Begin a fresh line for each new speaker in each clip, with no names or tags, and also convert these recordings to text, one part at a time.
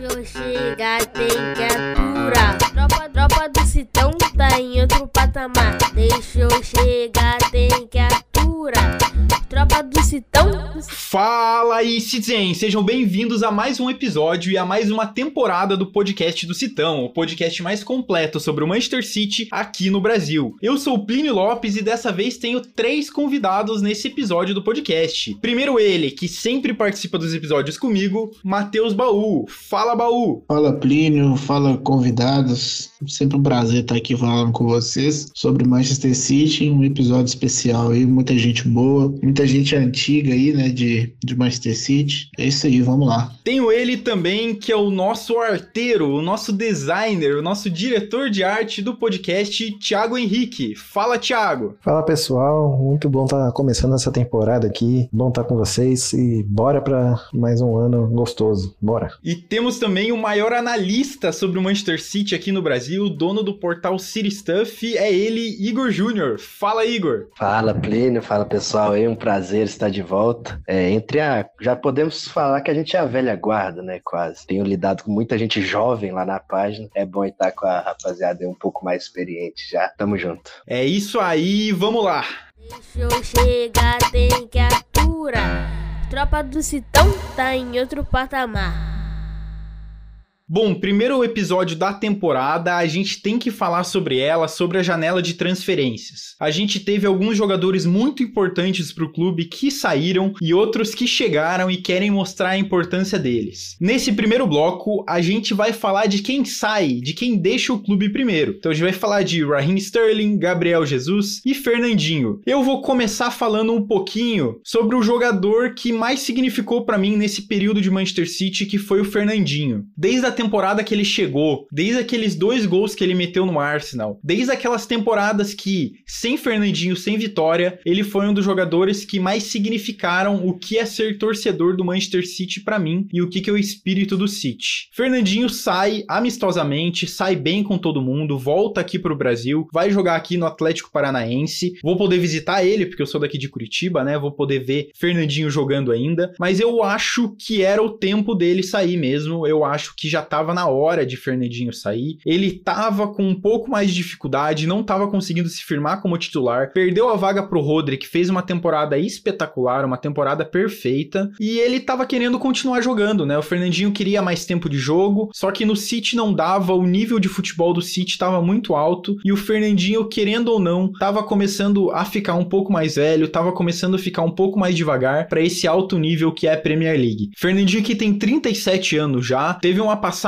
Deixa eu chegar, tem que aturar. Tropa, tropa do Citão tá em outro patamar. Deixa eu chegar, tem que aturar. Citão.
Fala aí, Citizen! Sejam bem-vindos a mais um episódio e a mais uma temporada do podcast do Citão, o podcast mais completo sobre o Manchester City aqui no Brasil. Eu sou o Plínio Lopes e dessa vez tenho três convidados nesse episódio do podcast. Primeiro ele, que sempre participa dos episódios comigo, Matheus Baú. Fala, Baú!
Fala Plínio, fala convidados. Sempre um prazer estar aqui falando com vocês sobre Manchester City, um episódio especial aí, muita gente boa, muita gente antiga aí, né, de, de Manchester City. É isso aí, vamos lá.
Tenho ele também, que é o nosso arteiro, o nosso designer, o nosso diretor de arte do podcast, Thiago Henrique. Fala, Thiago!
Fala pessoal, muito bom estar começando essa temporada aqui, bom estar com vocês e bora para mais um ano gostoso, bora.
E temos também o maior analista sobre o Manchester City aqui no Brasil, dono do portal City Stuff, é ele, Igor Júnior. Fala, Igor!
Fala, Plínio, fala pessoal, é um prazer estar de volta. É, entre a. Já podemos falar que a gente é a velha guarda, né? Quase. Tenho lidado com muita gente jovem lá na página. É bom estar com a rapaziada um pouco mais experiente já. Tamo junto.
É isso aí, vamos lá!
Deixa eu chegar, tem que aturar. Tropa do Citão tá em outro patamar.
Bom, primeiro episódio da temporada, a gente tem que falar sobre ela, sobre a janela de transferências. A gente teve alguns jogadores muito importantes para o clube que saíram e outros que chegaram e querem mostrar a importância deles. Nesse primeiro bloco, a gente vai falar de quem sai, de quem deixa o clube primeiro. Então a gente vai falar de Raheem Sterling, Gabriel Jesus e Fernandinho. Eu vou começar falando um pouquinho sobre o jogador que mais significou para mim nesse período de Manchester City, que foi o Fernandinho. Desde a temporada que ele chegou, desde aqueles dois gols que ele meteu no Arsenal, desde aquelas temporadas que, sem Fernandinho, sem vitória, ele foi um dos jogadores que mais significaram o que é ser torcedor do Manchester City para mim e o que, que é o espírito do City. Fernandinho sai amistosamente, sai bem com todo mundo, volta aqui pro Brasil, vai jogar aqui no Atlético Paranaense. Vou poder visitar ele, porque eu sou daqui de Curitiba, né? Vou poder ver Fernandinho jogando ainda, mas eu acho que era o tempo dele sair mesmo. Eu acho que já tava na hora de Fernandinho sair. Ele tava com um pouco mais de dificuldade, não tava conseguindo se firmar como titular. Perdeu a vaga pro Rodri, que fez uma temporada espetacular, uma temporada perfeita, e ele tava querendo continuar jogando, né? O Fernandinho queria mais tempo de jogo, só que no City não dava, o nível de futebol do City tava muito alto, e o Fernandinho, querendo ou não, tava começando a ficar um pouco mais velho, tava começando a ficar um pouco mais devagar para esse alto nível que é a Premier League. Fernandinho que tem 37 anos já, teve uma passagem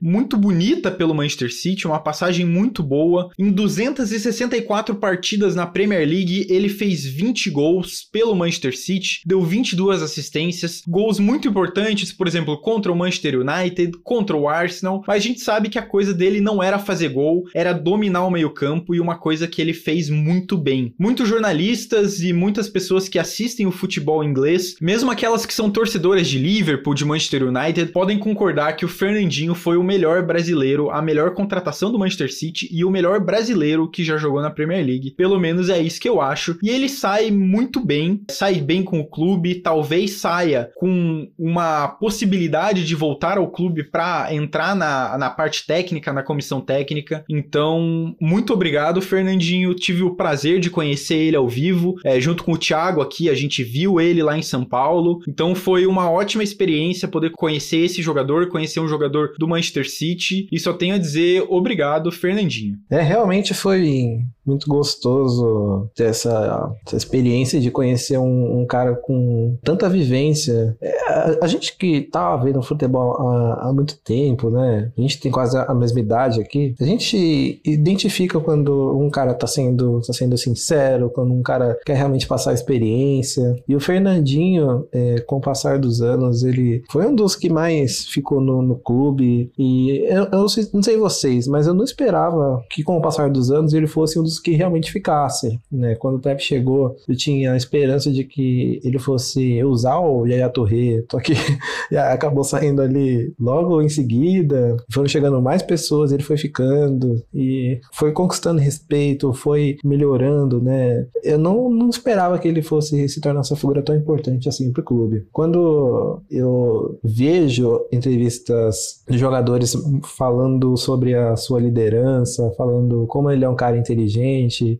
muito bonita pelo Manchester City, uma passagem muito boa. Em 264 partidas na Premier League, ele fez 20 gols pelo Manchester City, deu 22 assistências, gols muito importantes, por exemplo, contra o Manchester United, contra o Arsenal, mas a gente sabe que a coisa dele não era fazer gol, era dominar o meio-campo e uma coisa que ele fez muito bem. Muitos jornalistas e muitas pessoas que assistem o futebol inglês, mesmo aquelas que são torcedoras de Liverpool, de Manchester United, podem concordar que o Fernandinho foi o melhor brasileiro, a melhor contratação do Manchester City e o melhor brasileiro que já jogou na Premier League. Pelo menos é isso que eu acho. E ele sai muito bem, sai bem com o clube, talvez saia com uma possibilidade de voltar ao clube para entrar na, na parte técnica, na comissão técnica. Então, muito obrigado, Fernandinho. Tive o prazer de conhecer ele ao vivo, é, junto com o Thiago aqui, a gente viu ele lá em São Paulo. Então, foi uma ótima experiência poder conhecer esse jogador, conhecer um jogador do Manchester City. E só tenho a dizer obrigado, Fernandinho.
É, realmente foi muito gostoso ter essa, essa experiência de conhecer um, um cara com tanta vivência. É, a, a, gente que tá vendo futebol há, há, muito tempo, né? A gente tem quase a mesma idade aqui. A gente identifica quando um cara tá sendo, tá sendo sincero, quando um cara quer realmente passar a experiência. E o Fernandinho, é, com o passar dos anos, ele foi um dos que mais ficou no, no clube. E eu, eu não, sei, não sei vocês, mas eu não esperava que com o passar dos anos ele fosse um dos todos que realmente ficasse. Né? Quando o Pepe chegou, eu tinha a esperança de que ele fosse usar o Yaya Touré, só que acabou saindo ali logo em seguida, foram chegando mais pessoas, ele foi ficando e foi conquistando respeito, foi melhorando, né? Eu não, não esperava que ele fosse se tornar essa figura tão importante assim pro clube. Quando eu vejo entrevistas de jogadores falando sobre a sua liderança, falando como ele é um cara inteligente,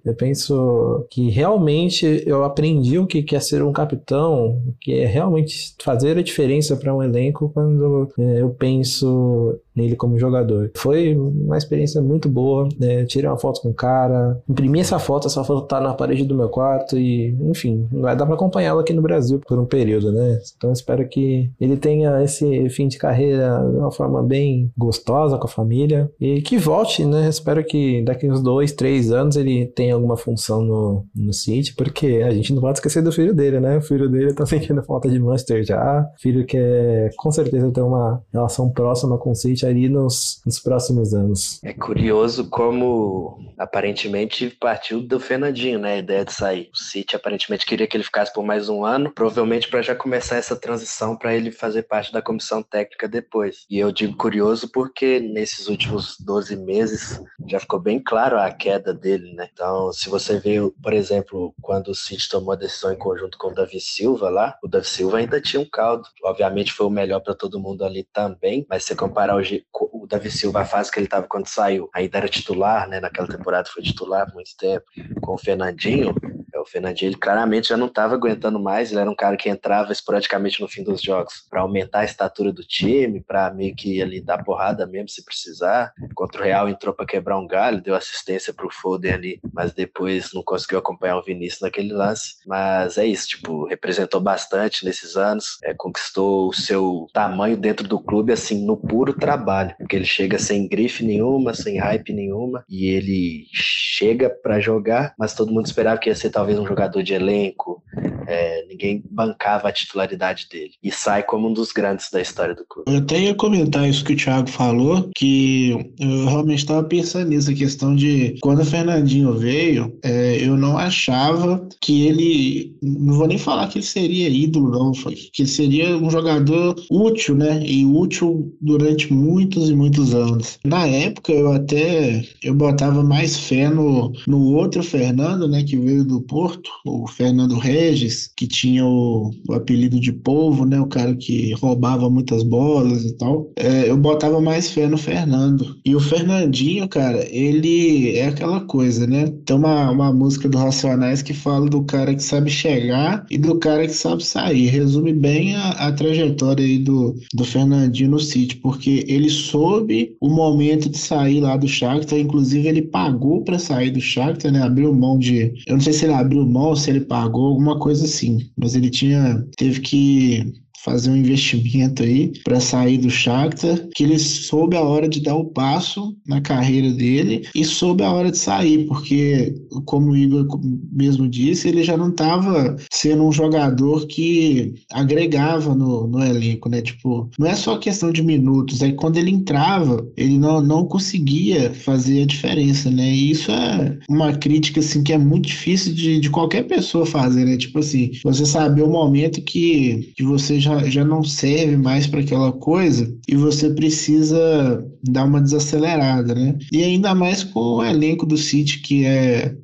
eu penso que realmente eu aprendi o que é ser um capitão, que é realmente fazer a diferença para um elenco quando é, eu penso nele como jogador. Foi uma experiência muito boa, né? Tirei uma foto com o cara, imprimi essa foto, essa foto tá na parede do meu quarto e, enfim, vai dar para acompanhá-lo aqui no Brasil por um período, né? Então espero que ele tenha esse fim de carreira de uma forma bem gostosa com a família e que volte, né? Espero que daqui uns dois, três anos ele tenha alguma função no, no City, porque a gente não pode esquecer do filho dele, né? O filho dele tá sentindo falta de Manchester já, filho que é, com certeza tem uma relação próxima com o City ali nos, nos próximos anos.
É curioso como aparentemente partiu do Fernandinho, né? A ideia de sair. O City aparentemente queria que ele ficasse por mais um ano, provavelmente para já começar essa transição para ele fazer parte da comissão técnica depois. E eu digo curioso porque nesses últimos 12 meses já ficou bem claro a queda dele, né? Então, se você vê, por exemplo, quando o City tomou a decisão em conjunto com o Davi Silva lá, o Davi Silva ainda tinha um caldo. Obviamente foi o melhor para todo mundo ali também, mas se comparar o, o Davi Silva, a fase que ele estava quando saiu, ainda era titular, né? Naquela temporada foi titular muito tempo, com o Fernandinho, o Fernandinho claramente já não estava aguentando mais, ele era um cara que entrava esporadicamente no fim dos jogos para aumentar a estatura do time, para meio que ali dar porrada mesmo se precisar. Contra o Real entrou para quebrar um galho, deu assistência para o Foden ali, mas depois não conseguiu acompanhar o Vinícius naquele lance. Mas é isso, tipo, representou bastante nesses anos, é, conquistou o seu tamanho dentro do clube assim no puro trabalho, porque ele chega sem grife nenhuma, sem hype nenhuma e ele chega para jogar, mas todo mundo esperava que ia ser talvez um jogador de elenco, é, ninguém bancava a titularidade dele. E sai como um dos grandes da história do clube.
Eu até ia comentar isso que o Thiago falou, que eu realmente estava pensando nisso, a questão de quando o Fernandinho veio, é, eu não achava que ele. Não vou nem falar que ele seria ídolo, não, que ele seria um jogador útil, né? E útil durante muitos e muitos anos. Na época, eu até eu botava mais fé no, no outro Fernando, né? Que veio do Porto, o Fernando Regis, que tinha o, o apelido de Polvo, né? O cara que roubava muitas bolas e tal. É, eu botava mais fé no Fernando. E o Fernandinho, cara, ele é aquela coisa, né? Tem uma, uma música do Racionais que fala do cara que sabe chegar e do cara que sabe sair. Resume bem a, a trajetória aí do, do Fernandinho no City, porque ele soube o momento de sair lá do Shakhtar, inclusive ele pagou para sair do Shakhtar, né? Abriu mão de, eu não sei se ele abriu mão se ele pagou, alguma coisa assim, mas ele tinha teve que fazer um investimento aí para sair do Shakhtar, que ele soube a hora de dar o passo na carreira dele e soube a hora de sair, porque como o Igor mesmo disse, ele já não estava sendo um jogador que agregava no, no elenco, né? Tipo, não é só questão de minutos, aí quando ele entrava, ele não, não conseguia fazer a diferença, né? E isso é uma crítica assim que é muito difícil de, de qualquer pessoa fazer, né? Tipo assim, você saber o momento que, que você já já, já não serve mais para aquela coisa e você precisa dar uma desacelerada, né? E ainda mais com o elenco do City, que é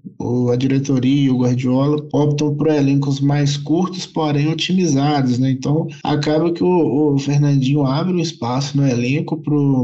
a diretoria e o Guardiola optam por elencos mais curtos, porém otimizados, né? Então acaba que o, o Fernandinho abre um espaço no elenco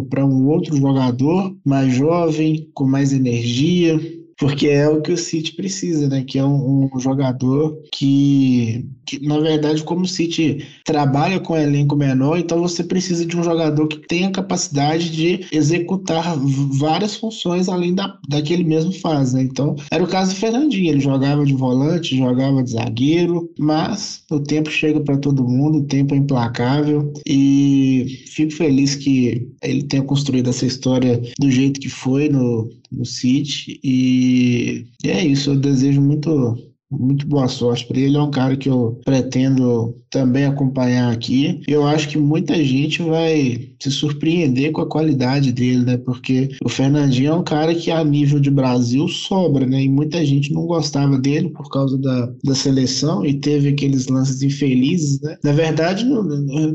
para um outro jogador mais jovem, com mais energia, porque é o que o City precisa, né? Que é um, um jogador que, que, na verdade, como o City trabalha com um elenco menor, então você precisa de um jogador que tenha capacidade de executar várias funções além da, daquele mesmo faz, né? Então, era o caso do Fernandinho, ele jogava de volante, jogava de zagueiro, mas o tempo chega para todo mundo, o tempo é implacável e fico feliz que ele tenha construído essa história do jeito que foi no, no City. E, e é isso, eu desejo muito muito boa sorte para ele. É um cara que eu pretendo também acompanhar aqui. Eu acho que muita gente vai se surpreender com a qualidade dele, né? Porque o Fernandinho é um cara que a nível de Brasil sobra, né? E muita gente não gostava dele por causa da, da seleção e teve aqueles lances infelizes, né? Na verdade,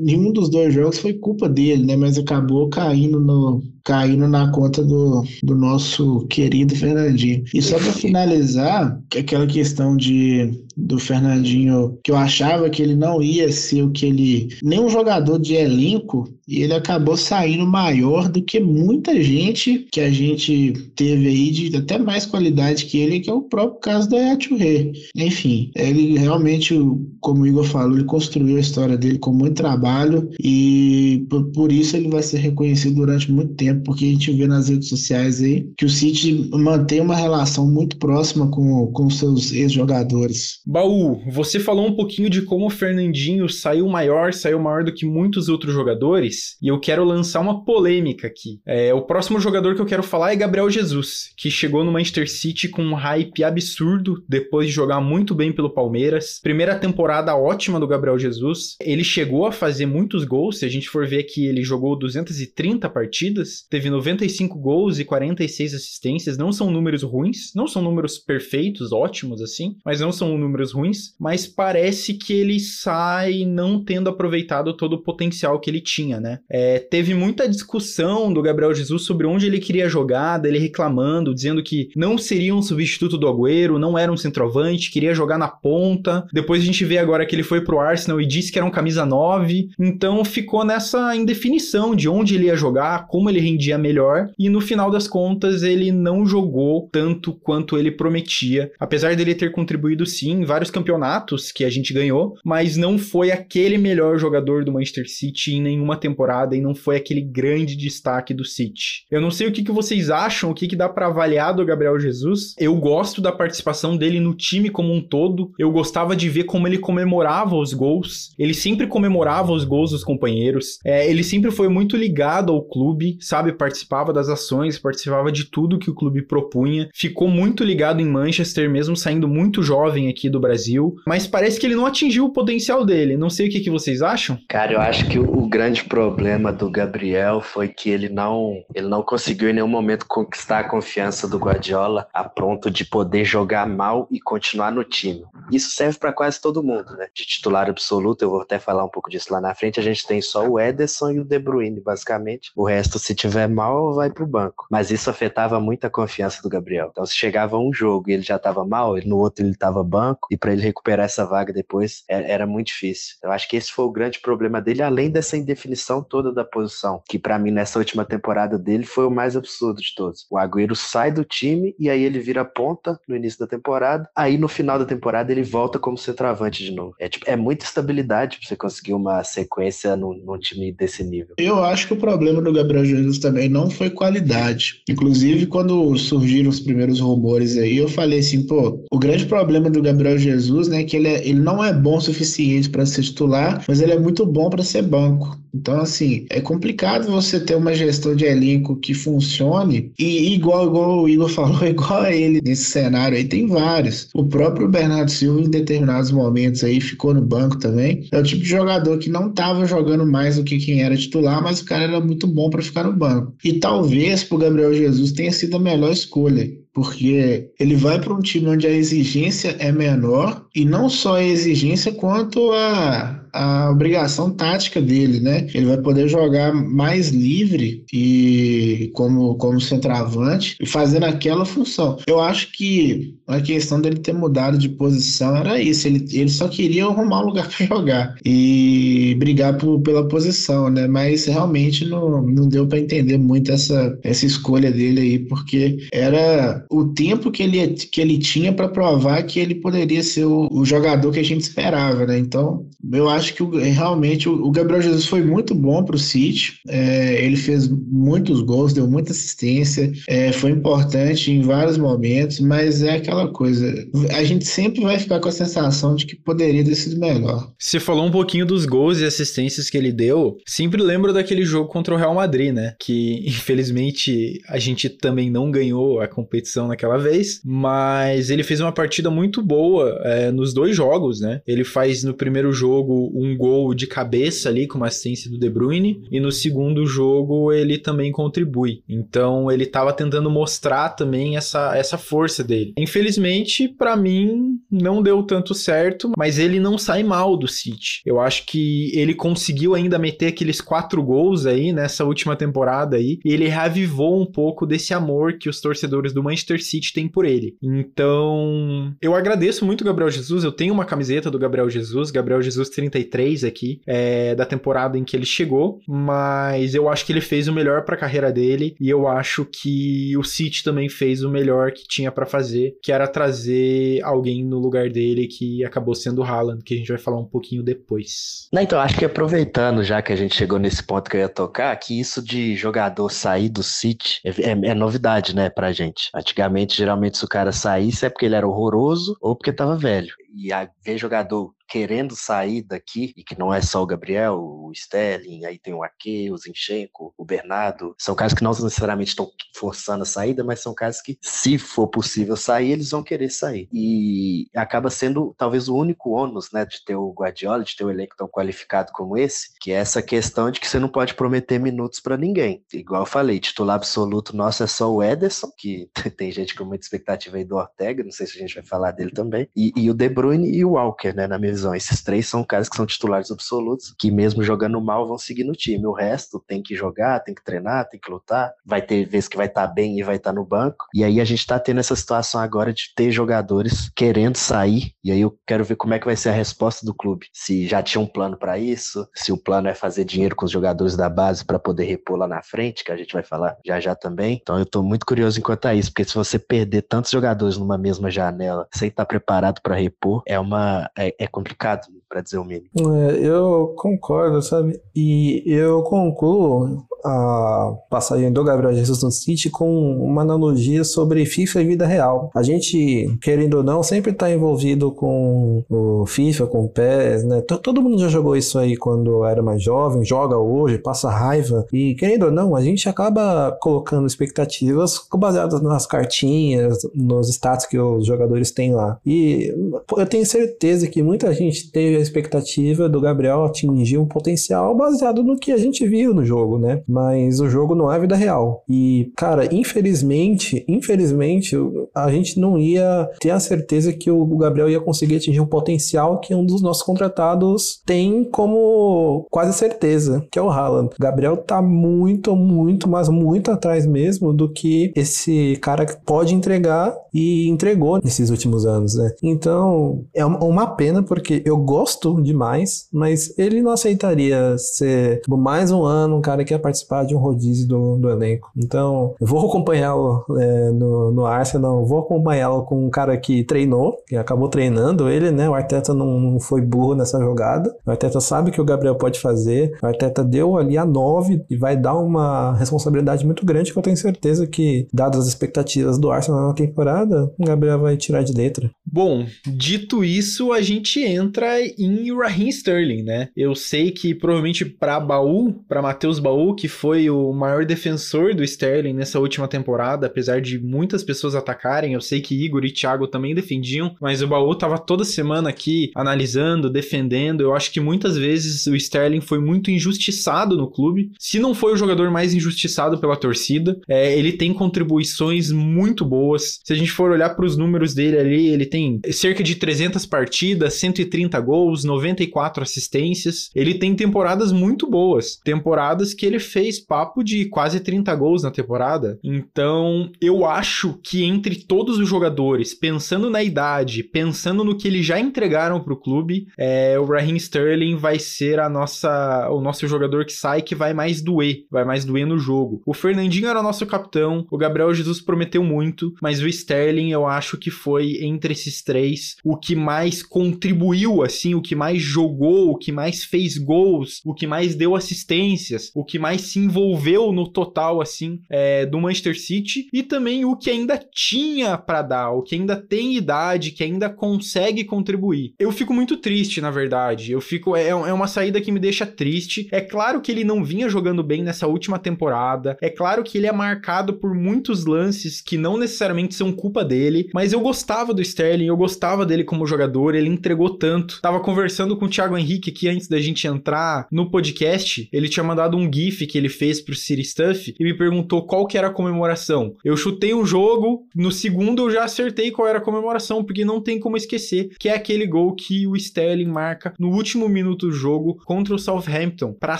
nenhum dos dois jogos foi culpa dele, né? Mas acabou caindo no, caindo na conta do, do nosso querido Fernandinho. E só para finalizar, aquela questão de do Fernandinho, que eu achava que ele não ia ser o que ele. nenhum jogador de elenco, e ele acabou saindo maior do que muita gente que a gente teve aí de até mais qualidade que ele, que é o próprio caso da Yaturé. Enfim, ele realmente, como o Igor falou, ele construiu a história dele com muito trabalho e por, por isso ele vai ser reconhecido durante muito tempo, porque a gente vê nas redes sociais aí que o City mantém uma relação muito próxima com, com seus ex-jogadores.
Baú, você falou um pouquinho de como o Fernandinho saiu maior, saiu maior do que muitos outros jogadores, e eu quero lançar uma polêmica aqui. É, o próximo jogador que eu quero falar é Gabriel Jesus, que chegou no Manchester City com um hype absurdo depois de jogar muito bem pelo Palmeiras. Primeira temporada ótima do Gabriel Jesus. Ele chegou a fazer muitos gols, se a gente for ver que ele jogou 230 partidas, teve 95 gols e 46 assistências. Não são números ruins, não são números perfeitos, ótimos assim, mas não são números números ruins, mas parece que ele sai não tendo aproveitado todo o potencial que ele tinha, né? É, teve muita discussão do Gabriel Jesus sobre onde ele queria jogar, dele reclamando, dizendo que não seria um substituto do Agüero, não era um centroavante, queria jogar na ponta. Depois a gente vê agora que ele foi pro Arsenal e disse que era um camisa 9, então ficou nessa indefinição de onde ele ia jogar, como ele rendia melhor, e no final das contas ele não jogou tanto quanto ele prometia, apesar dele ter contribuído sim vários campeonatos que a gente ganhou, mas não foi aquele melhor jogador do Manchester City em nenhuma temporada e não foi aquele grande destaque do City. Eu não sei o que, que vocês acham, o que, que dá para avaliar do Gabriel Jesus. Eu gosto da participação dele no time como um todo. Eu gostava de ver como ele comemorava os gols. Ele sempre comemorava os gols dos companheiros. É, ele sempre foi muito ligado ao clube, sabe? Participava das ações, participava de tudo que o clube propunha. Ficou muito ligado em Manchester, mesmo saindo muito jovem aqui do Brasil, mas parece que ele não atingiu o potencial dele. Não sei o que, que vocês acham.
Cara, eu acho que o, grande problema do Gabriel foi que ele não, ele não conseguiu em nenhum momento conquistar a confiança do Guardiola a ponto de poder jogar mal e continuar no time. Isso serve para quase todo mundo, né? De titular absoluto, eu vou até falar um pouco disso lá na frente, a gente tem só o Ederson e o De Bruyne, basicamente. O resto, se tiver mal, vai pro banco. Mas isso afetava muito a confiança do Gabriel. Então, se chegava um jogo e ele já tava mal, no outro ele tava banco, e para ele recuperar essa vaga depois é, era muito difícil. Eu acho que esse foi o grande problema dele, além dessa indefinição toda da posição, que para mim nessa última temporada dele foi o mais absurdo de todos. O Agüero sai do time e aí ele vira ponta no início da temporada, aí no final da temporada ele volta como centroavante de novo. É, tipo, é muita estabilidade para você conseguir uma sequência num, num time desse nível.
Eu acho que o problema do Gabriel Jesus também não foi qualidade. Inclusive, quando surgiram os primeiros rumores aí, eu falei assim, pô, o grande problema do Gabriel Jesus, né, que ele, é, ele não é bom o suficiente para ser titular, mas ele é muito bom para ser banco. Então, assim, é complicado você ter uma gestão de elenco que funcione e igual, igual o Igor falou, igual a ele nesse cenário aí, tem vários. O próprio Bernardo Silva, em determinados momentos aí, ficou no banco também. É o tipo de jogador que não estava jogando mais do que quem era titular, mas o cara era muito bom para ficar no banco. E talvez pro Gabriel Jesus tenha sido a melhor escolha porque ele vai para um time onde a exigência é menor e não só a exigência quanto a, a obrigação tática dele, né? Ele vai poder jogar mais livre e como, como centroavante e fazendo aquela função. Eu acho que a questão dele ter mudado de posição era isso. Ele, ele só queria arrumar um lugar para jogar e brigar por, pela posição, né? Mas realmente não, não deu para entender muito essa, essa escolha dele aí, porque era o tempo que ele, que ele tinha para provar que ele poderia ser o, o, jogador que a gente esperava, né? Então, eu acho que realmente o, Gabriel Jesus foi muito bom para o City. É, ele fez muitos gols, deu muita assistência, é, foi importante em vários momentos, mas é aquela coisa. A gente sempre vai ficar com a sensação de que poderia ter sido melhor.
Você falou um pouquinho dos gols e assistências que ele deu. Sempre lembro daquele jogo contra o Real Madrid, né? Que infelizmente a gente também não ganhou a competição competição naquela vez, mas ele fez uma partida muito boa é, nos dois jogos, né? Ele faz no primeiro jogo um gol de cabeça ali com uma assistência do De Bruyne e no segundo jogo ele também contribui. Então ele estava tentando mostrar também essa, essa força dele. Infelizmente, para mim, não deu tanto certo, mas ele não sai mal do City. Eu acho que ele conseguiu ainda meter aqueles quatro gols aí nessa última temporada aí, e ele reavivou um pouco desse amor que os torcedores do Manchester City têm por ele. Então, eu agradeço muito Gabriel Jesus, eu tenho uma camiseta do Gabriel Jesus, Gabriel Jesus 33 aqui, é, da temporada em que ele chegou, mas eu acho que ele fez o melhor para a carreira dele e eu acho que o City também fez o melhor que tinha para fazer, que era trazer alguém no lugar dele que acabou sendo o Haaland, que a gente vai falar um pouquinho depois.
Não, então, acho que aproveitando já que a gente chegou nesse ponto que eu ia tocar, que isso de jogador sair do City é, é, é novidade, né, pra gente. Antigamente, geralmente, se o cara saísse é porque ele era horroroso ou porque tava velho. E a, ver jogador querendo sair daqui, e que não é só o Gabriel, o Sterling, aí tem o Ake, o Zinchenko, o Bernardo, são caras que não necessariamente estão forçando a saída, mas são caras que, se for possível sair, eles vão querer sair. E acaba sendo talvez o único ônus, né, de ter o Guardiola, de ter um elenco tão qualificado como esse, que é essa questão de que você não pode prometer minutos para ninguém. Igual eu falei, titular absoluto nosso é só o Ederson, que tem gente com muita expectativa aí do Ortega, não sei se a gente vai falar dele também, e, e o De Bruyne e o Walker, né, na minha Esses três são caras que são titulares absolutos, que mesmo jogando mal vão seguir no time. O resto tem que jogar, tem que treinar, tem que lutar. Vai ter vezes que vai estar tá bem e vai estar tá no banco. E aí a gente está tendo essa situação agora de ter jogadores querendo sair. E aí eu quero ver como é que vai ser a resposta do clube. Se já tinha um plano para isso, se o plano é fazer dinheiro com os jogadores da base para poder repor lá na frente, que a gente vai falar já já também. Então eu estou muito curioso enquanto a isso, porque se você perder tantos jogadores numa mesma janela sem estar preparado para repor, é uma é, é complicado complicado, para dizer o mínimo.
É, eu concordo, sabe? E eu concluo a passagem do Gabriel Jesus no City com uma analogia sobre FIFA e vida real. A gente, querendo ou não, sempre está envolvido com o FIFA, com o PES, né? Todo mundo já jogou isso aí quando era mais jovem, joga hoje, passa raiva. E querendo ou não, a gente acaba colocando expectativas baseadas nas cartinhas, nos status que os jogadores têm lá. E eu tenho certeza que muita gente teve a expectativa do Gabriel atingir um potencial baseado no que a gente viu no jogo, né? mas o jogo não é vida real. E, cara, infelizmente, infelizmente, a gente não ia ter a certeza que o Gabriel ia conseguir atingir um potencial que um dos nossos contratados tem como quase certeza, que é o Haaland. O Gabriel tá muito, muito, mas muito atrás mesmo do que esse cara pode entregar e entregou nesses últimos anos, né? Então, é uma pena porque eu gosto demais, mas ele não aceitaria ser mais um ano um cara que ia participar de um rodízio do, do elenco. Então, eu vou acompanhá-lo é, no, no Arsenal, vou acompanhá-lo com um cara que treinou, que acabou treinando ele, né? O Arteta não, não foi burro nessa jogada. O Arteta sabe que o Gabriel pode fazer. O Arteta deu ali a 9 e vai dar uma responsabilidade muito grande que eu tenho certeza que, dadas as expectativas do Arsenal na temporada, o Gabriel vai tirar de letra.
Bom, dito isso, a gente entra em Raheem Sterling, né? Eu sei que provavelmente para Baú, para Matheus Baú, que foi o maior defensor do Sterling nessa última temporada, apesar de muitas pessoas atacarem. Eu sei que Igor e Thiago também defendiam, mas o Baú tava toda semana aqui analisando, defendendo. Eu acho que muitas vezes o Sterling foi muito injustiçado no clube. Se não foi o jogador mais injustiçado pela torcida, é, ele tem contribuições muito boas. Se a gente for olhar para os números dele ali, ele tem cerca de 300 partidas, 130 gols, 94 assistências. Ele tem temporadas muito boas, temporadas que ele fez papo de quase 30 gols na temporada. Então, eu acho que entre todos os jogadores, pensando na idade, pensando no que eles já entregaram para o clube, é, o Raheem Sterling vai ser a nossa, o nosso jogador que sai que vai mais doer, vai mais doer no jogo. O Fernandinho era nosso capitão, o Gabriel Jesus prometeu muito, mas o Sterling eu acho que foi entre esses três o que mais contribuiu, assim, o que mais jogou, o que mais fez gols, o que mais deu assistências, o que mais se envolveu no total, assim, é, do Manchester City e também o que ainda tinha para dar, o que ainda tem idade, que ainda consegue contribuir. Eu fico muito triste, na verdade. Eu fico. É, é uma saída que me deixa triste. É claro que ele não vinha jogando bem nessa última temporada. É claro que ele é marcado por muitos lances que não necessariamente são culpa dele. Mas eu gostava do Sterling, eu gostava dele como jogador. Ele entregou tanto. Tava conversando com o Thiago Henrique aqui antes da gente entrar no podcast. Ele tinha mandado um GIF que ele fez pro City Stuff e me perguntou qual que era a comemoração. Eu chutei um jogo, no segundo eu já acertei qual era a comemoração, porque não tem como esquecer que é aquele gol que o Sterling marca no último minuto do jogo contra o Southampton para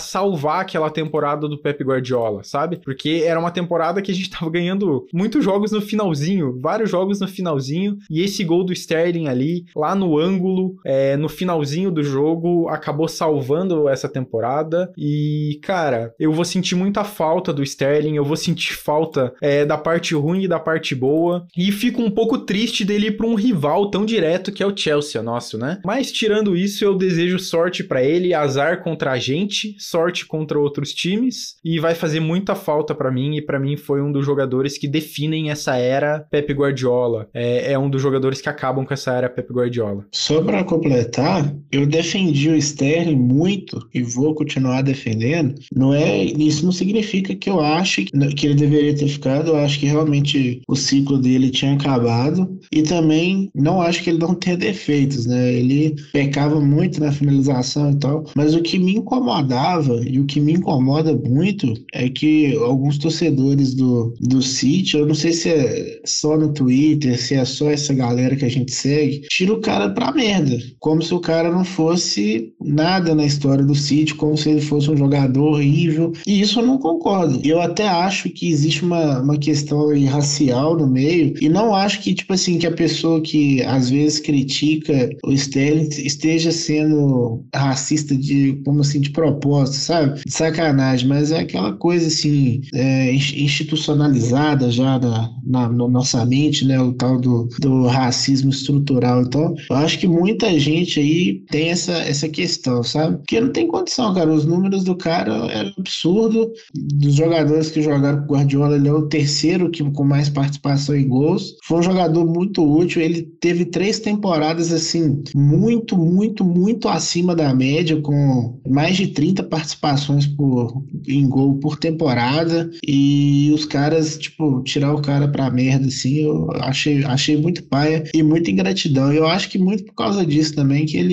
salvar aquela temporada do Pep Guardiola, sabe? Porque era uma temporada que a gente tava ganhando muitos jogos no finalzinho, vários jogos no finalzinho, e esse gol do Sterling ali, lá no ângulo, é, no finalzinho do jogo, acabou salvando essa temporada. E, cara, eu vou sentir muita falta do Sterling, eu vou sentir falta é, da parte ruim e da parte boa, e fico um pouco triste dele ir pra um rival tão direto que é o Chelsea, nosso, né? Mas tirando isso, eu desejo sorte para ele, azar contra a gente, sorte contra outros times e vai fazer muita falta para mim e para mim foi um dos jogadores que definem essa era Pep Guardiola. É, é, um dos jogadores que acabam com essa era Pep Guardiola.
Só para completar, eu defendi o Sterling muito e vou continuar defendendo. Não é isso não significa que eu acho que ele deveria ter ficado. Eu acho que realmente o ciclo dele tinha acabado e também não acho que ele não tenha defeitos, né? Ele pecava muito na finalização e tal, mas o que me incomodava e o que me incomoda muito é que alguns torcedores do, do City, eu não sei se é só no Twitter, se é só essa galera que a gente segue, tira o cara pra merda, como se o cara não fosse nada na história do City, como se ele fosse um jogador horrível, e isso eu não concordo. Eu até acho que existe uma, uma questão racial no meio, e não acho que, tipo assim, que a pessoa que às vezes critica o Sterling esteja sendo racista de, como assim, de propósito, sabe? De sacanagem, mas é aquela coisa assim, é, institucionalizada já na, na, na, nossa mente, né? O tal do, do racismo estrutural. Então, eu acho que muita gente aí tem essa, essa questão, sabe? Porque não tem condição, cara. Os números do cara é absurdo. Dos jogadores que jogaram com o Guardiola, ele é o terceiro que, com mais participação em gols. Foi um jogador muito útil. Ele teve três temporadas assim, muito, muito, muito acima da média, com mais de 30 participações por, em gol por temporada. E os caras, tipo, tirar o cara pra merda, assim, eu achei, achei muito paia e muita ingratidão. Eu acho que muito por causa disso também que ele,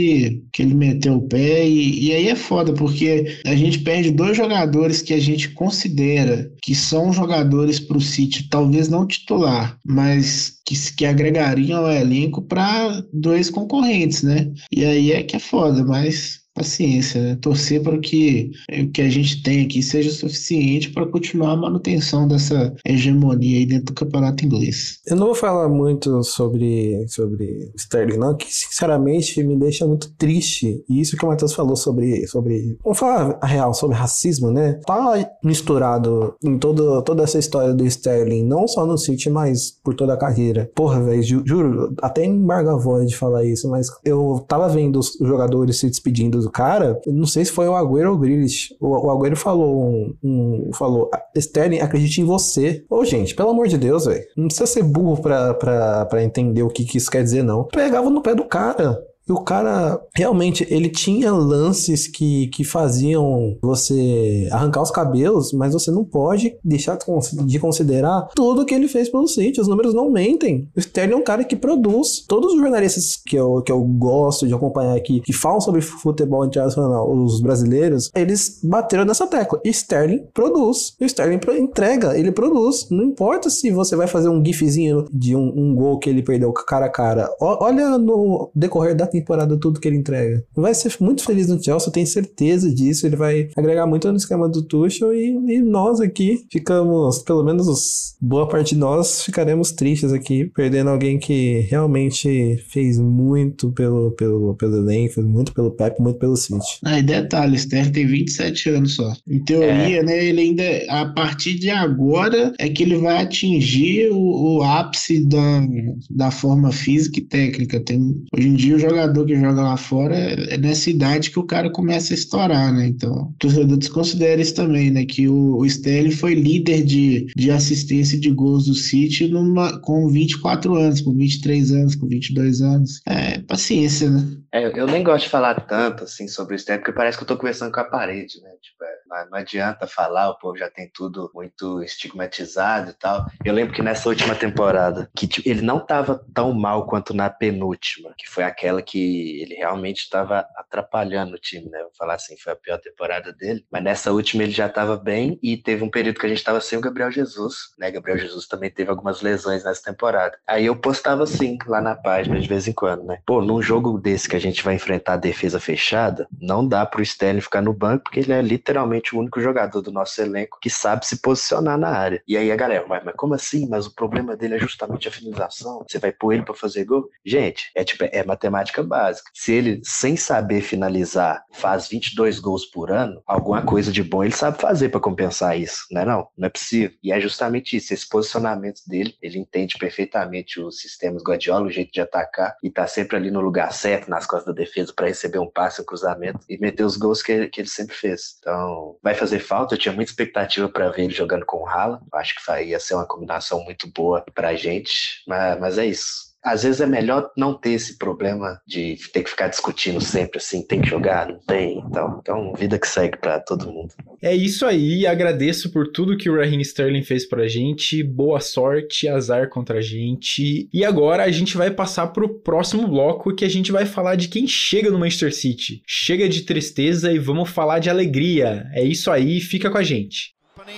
que ele meteu o pé. E, e aí é foda, porque a gente perde dois jogadores que a gente considera que são jogadores pro City, talvez não titular, mas que, que agregariam ao elenco para dois concorrentes, né? E aí é que é foda, mas paciência, né? torcer para que o que a gente tem aqui seja suficiente para continuar a manutenção dessa hegemonia aí dentro do campeonato inglês.
Eu não vou falar muito sobre, sobre Sterling, não, que sinceramente me deixa muito triste. E isso que o Matheus falou sobre, sobre. Vamos falar a real, sobre racismo, né? Tá misturado em todo, toda essa história do Sterling, não só no City, mas por toda a carreira. Porra, velho, ju, juro, até embarga a voz de falar isso, mas eu tava vendo os jogadores se despedindo do cara, não sei se foi o Agüero ou o Grealish. O, o Agüero falou um, um, falou, Sterling, acredite em você. Ô, gente, pelo amor de Deus, velho. Não precisa ser burro pra, pra, pra entender o que, que isso quer dizer, não. Pegava no pé do cara. E o cara, realmente, ele tinha lances que, que faziam você arrancar os cabelos, mas você não pode deixar de considerar tudo que ele fez pelo City. Os números não mentem. O Sterling é um cara que produz. Todos os jornalistas que eu, que eu gosto de acompanhar aqui, que falam sobre futebol internacional, os brasileiros, eles bateram nessa tecla. Sterling produz. E o Sterling entrega, ele produz. Não importa se você vai fazer um gifzinho de um, um gol que ele perdeu cara a cara. O, olha no decorrer da temporada tudo que ele entrega. Vai ser muito feliz no Chelsea, eu tenho certeza disso. Ele vai agregar muito no esquema do Tuchel e, e nós aqui ficamos, pelo menos boa parte de nós, ficaremos tristes aqui, perdendo alguém que realmente fez muito pelo, pelo, pelo elenco, fez muito pelo Pep, muito pelo City.
Ah, e detalhe, o Steph tem 27 anos só. Em teoria, é. né, ele ainda, a partir de agora, é que ele vai atingir o, o ápice da, da forma física e técnica. Tem, hoje em dia, o jogador que joga lá fora é, é nessa idade que o cara começa a estourar, né? Então, o torcedor desconsidera isso também, né? Que o, o Sterling foi líder de, de assistência de gols do City numa, com 24 anos, com 23 anos, com 22 anos. É paciência, né?
É, eu nem gosto de falar tanto assim sobre o Sterling, porque parece que eu tô conversando com a parede, né? Tipo, é, não adianta falar, o povo já tem tudo muito estigmatizado e tal. Eu lembro que nessa última temporada, que tipo, ele não estava tão mal quanto na penúltima, que foi aquela que ele realmente estava atrapalhando o time, né? Vou falar assim, foi a pior temporada dele. Mas nessa última ele já estava bem e teve um período que a gente estava sem o Gabriel Jesus, né? Gabriel Jesus também teve algumas lesões nessa temporada. Aí eu postava assim, lá na página de vez em quando, né? Pô, num jogo desse que a gente vai enfrentar a defesa fechada, não dá pro Sterling ficar no banco, porque ele é literalmente o único jogador do nosso elenco que sabe se posicionar na área. E aí a galera, mas, mas como assim? Mas o problema dele é justamente a finalização. Você vai pôr ele para fazer gol? Gente, é tipo, é matemática básica. Se ele, sem saber finalizar, faz 22 gols por ano, alguma coisa de bom ele sabe fazer para compensar isso, não é não? Não é possível. E é justamente isso, esse posicionamento dele, ele entende perfeitamente os sistemas Guardiola, o jeito de atacar e tá sempre ali no lugar certo, nas costas da defesa para receber um passe, um cruzamento e meter os gols que ele, que ele sempre fez. Então, vai fazer falta. Eu tinha muita expectativa para ver ele jogando com o Haaland. Acho que ia ser uma combinação muito boa para a gente, mas, mas é isso às vezes é melhor não ter esse problema de ter que ficar discutindo sempre assim, tem que jogar, não tem, então, então vida que segue para todo mundo.
É isso aí, agradeço por tudo que o Raheem Sterling fez pra gente, boa sorte, azar contra a gente. E agora a gente vai passar pro próximo bloco que a gente vai falar de quem chega no Manchester City. Chega de tristeza e vamos falar de alegria. É isso aí, fica com a gente.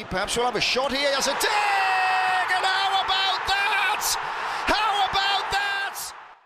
Perhaps we'll have a shot here as a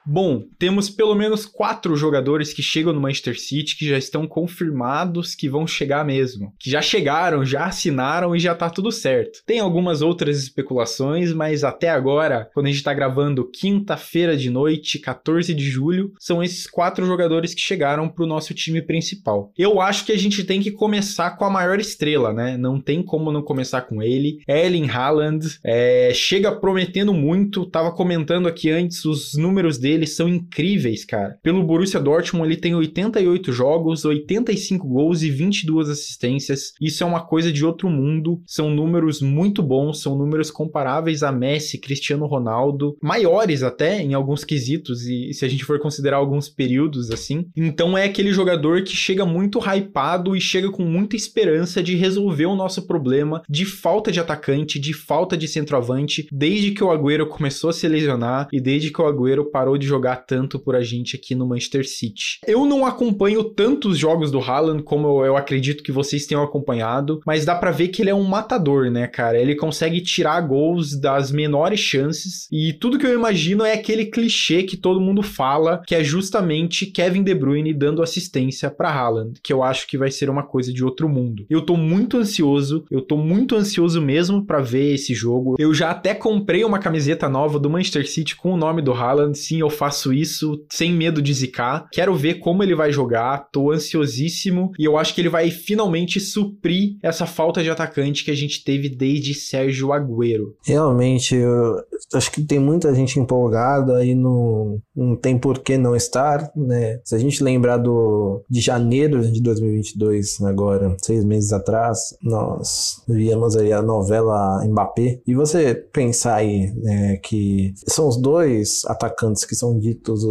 Bom, temos pelo menos quatro jogadores que chegam no Manchester City que já estão confirmados que vão chegar mesmo. Que já chegaram, já assinaram e já tá tudo certo. Tem algumas outras especulações, mas até agora, quando a gente tá gravando quinta-feira de noite, 14 de julho, são esses quatro jogadores que chegaram pro nosso time principal. Eu acho que a gente tem que começar com a maior estrela, né? Não tem como não começar com ele. Erling Haaland é, chega prometendo muito. Tava comentando aqui antes os números dele dele são incríveis, cara. Pelo Borussia Dortmund, ele tem 88 jogos, 85 gols e 22 assistências. Isso é uma coisa de outro mundo. São números muito bons, são números comparáveis a Messi, Cristiano Ronaldo, maiores até em alguns quesitos e se a gente for considerar alguns períodos assim. Então é aquele jogador que chega muito hypado e chega com muita esperança de resolver o nosso problema de falta de atacante, de falta de centroavante, desde que o Agüero começou a se lesionar e desde que o Agüero parou de jogar tanto por a gente aqui no Manchester City. Eu não acompanho tantos jogos do Haaland como eu acredito que vocês tenham acompanhado, mas dá para ver que ele é um matador, né, cara? Ele consegue tirar gols das menores chances e tudo que eu imagino é aquele clichê que todo mundo fala, que é justamente Kevin De Bruyne dando assistência para Haaland, que eu acho que vai ser uma coisa de outro mundo. Eu tô muito ansioso, eu tô muito ansioso mesmo para ver esse jogo. Eu já até comprei uma camiseta nova do Manchester City com o nome do Haaland. Sim, eu faço isso sem medo de zicar. Quero ver como ele vai jogar, tô ansiosíssimo e eu acho que ele vai finalmente suprir essa falta de atacante que a gente teve desde Sérgio Agüero.
Realmente, eu acho que tem muita gente empolgada e não, não tem por que não estar, né? Se a gente lembrar do, de janeiro de 2022, agora, seis meses atrás, nós víamos aí a novela Mbappé e você pensar aí né, que são os dois atacantes que são ditos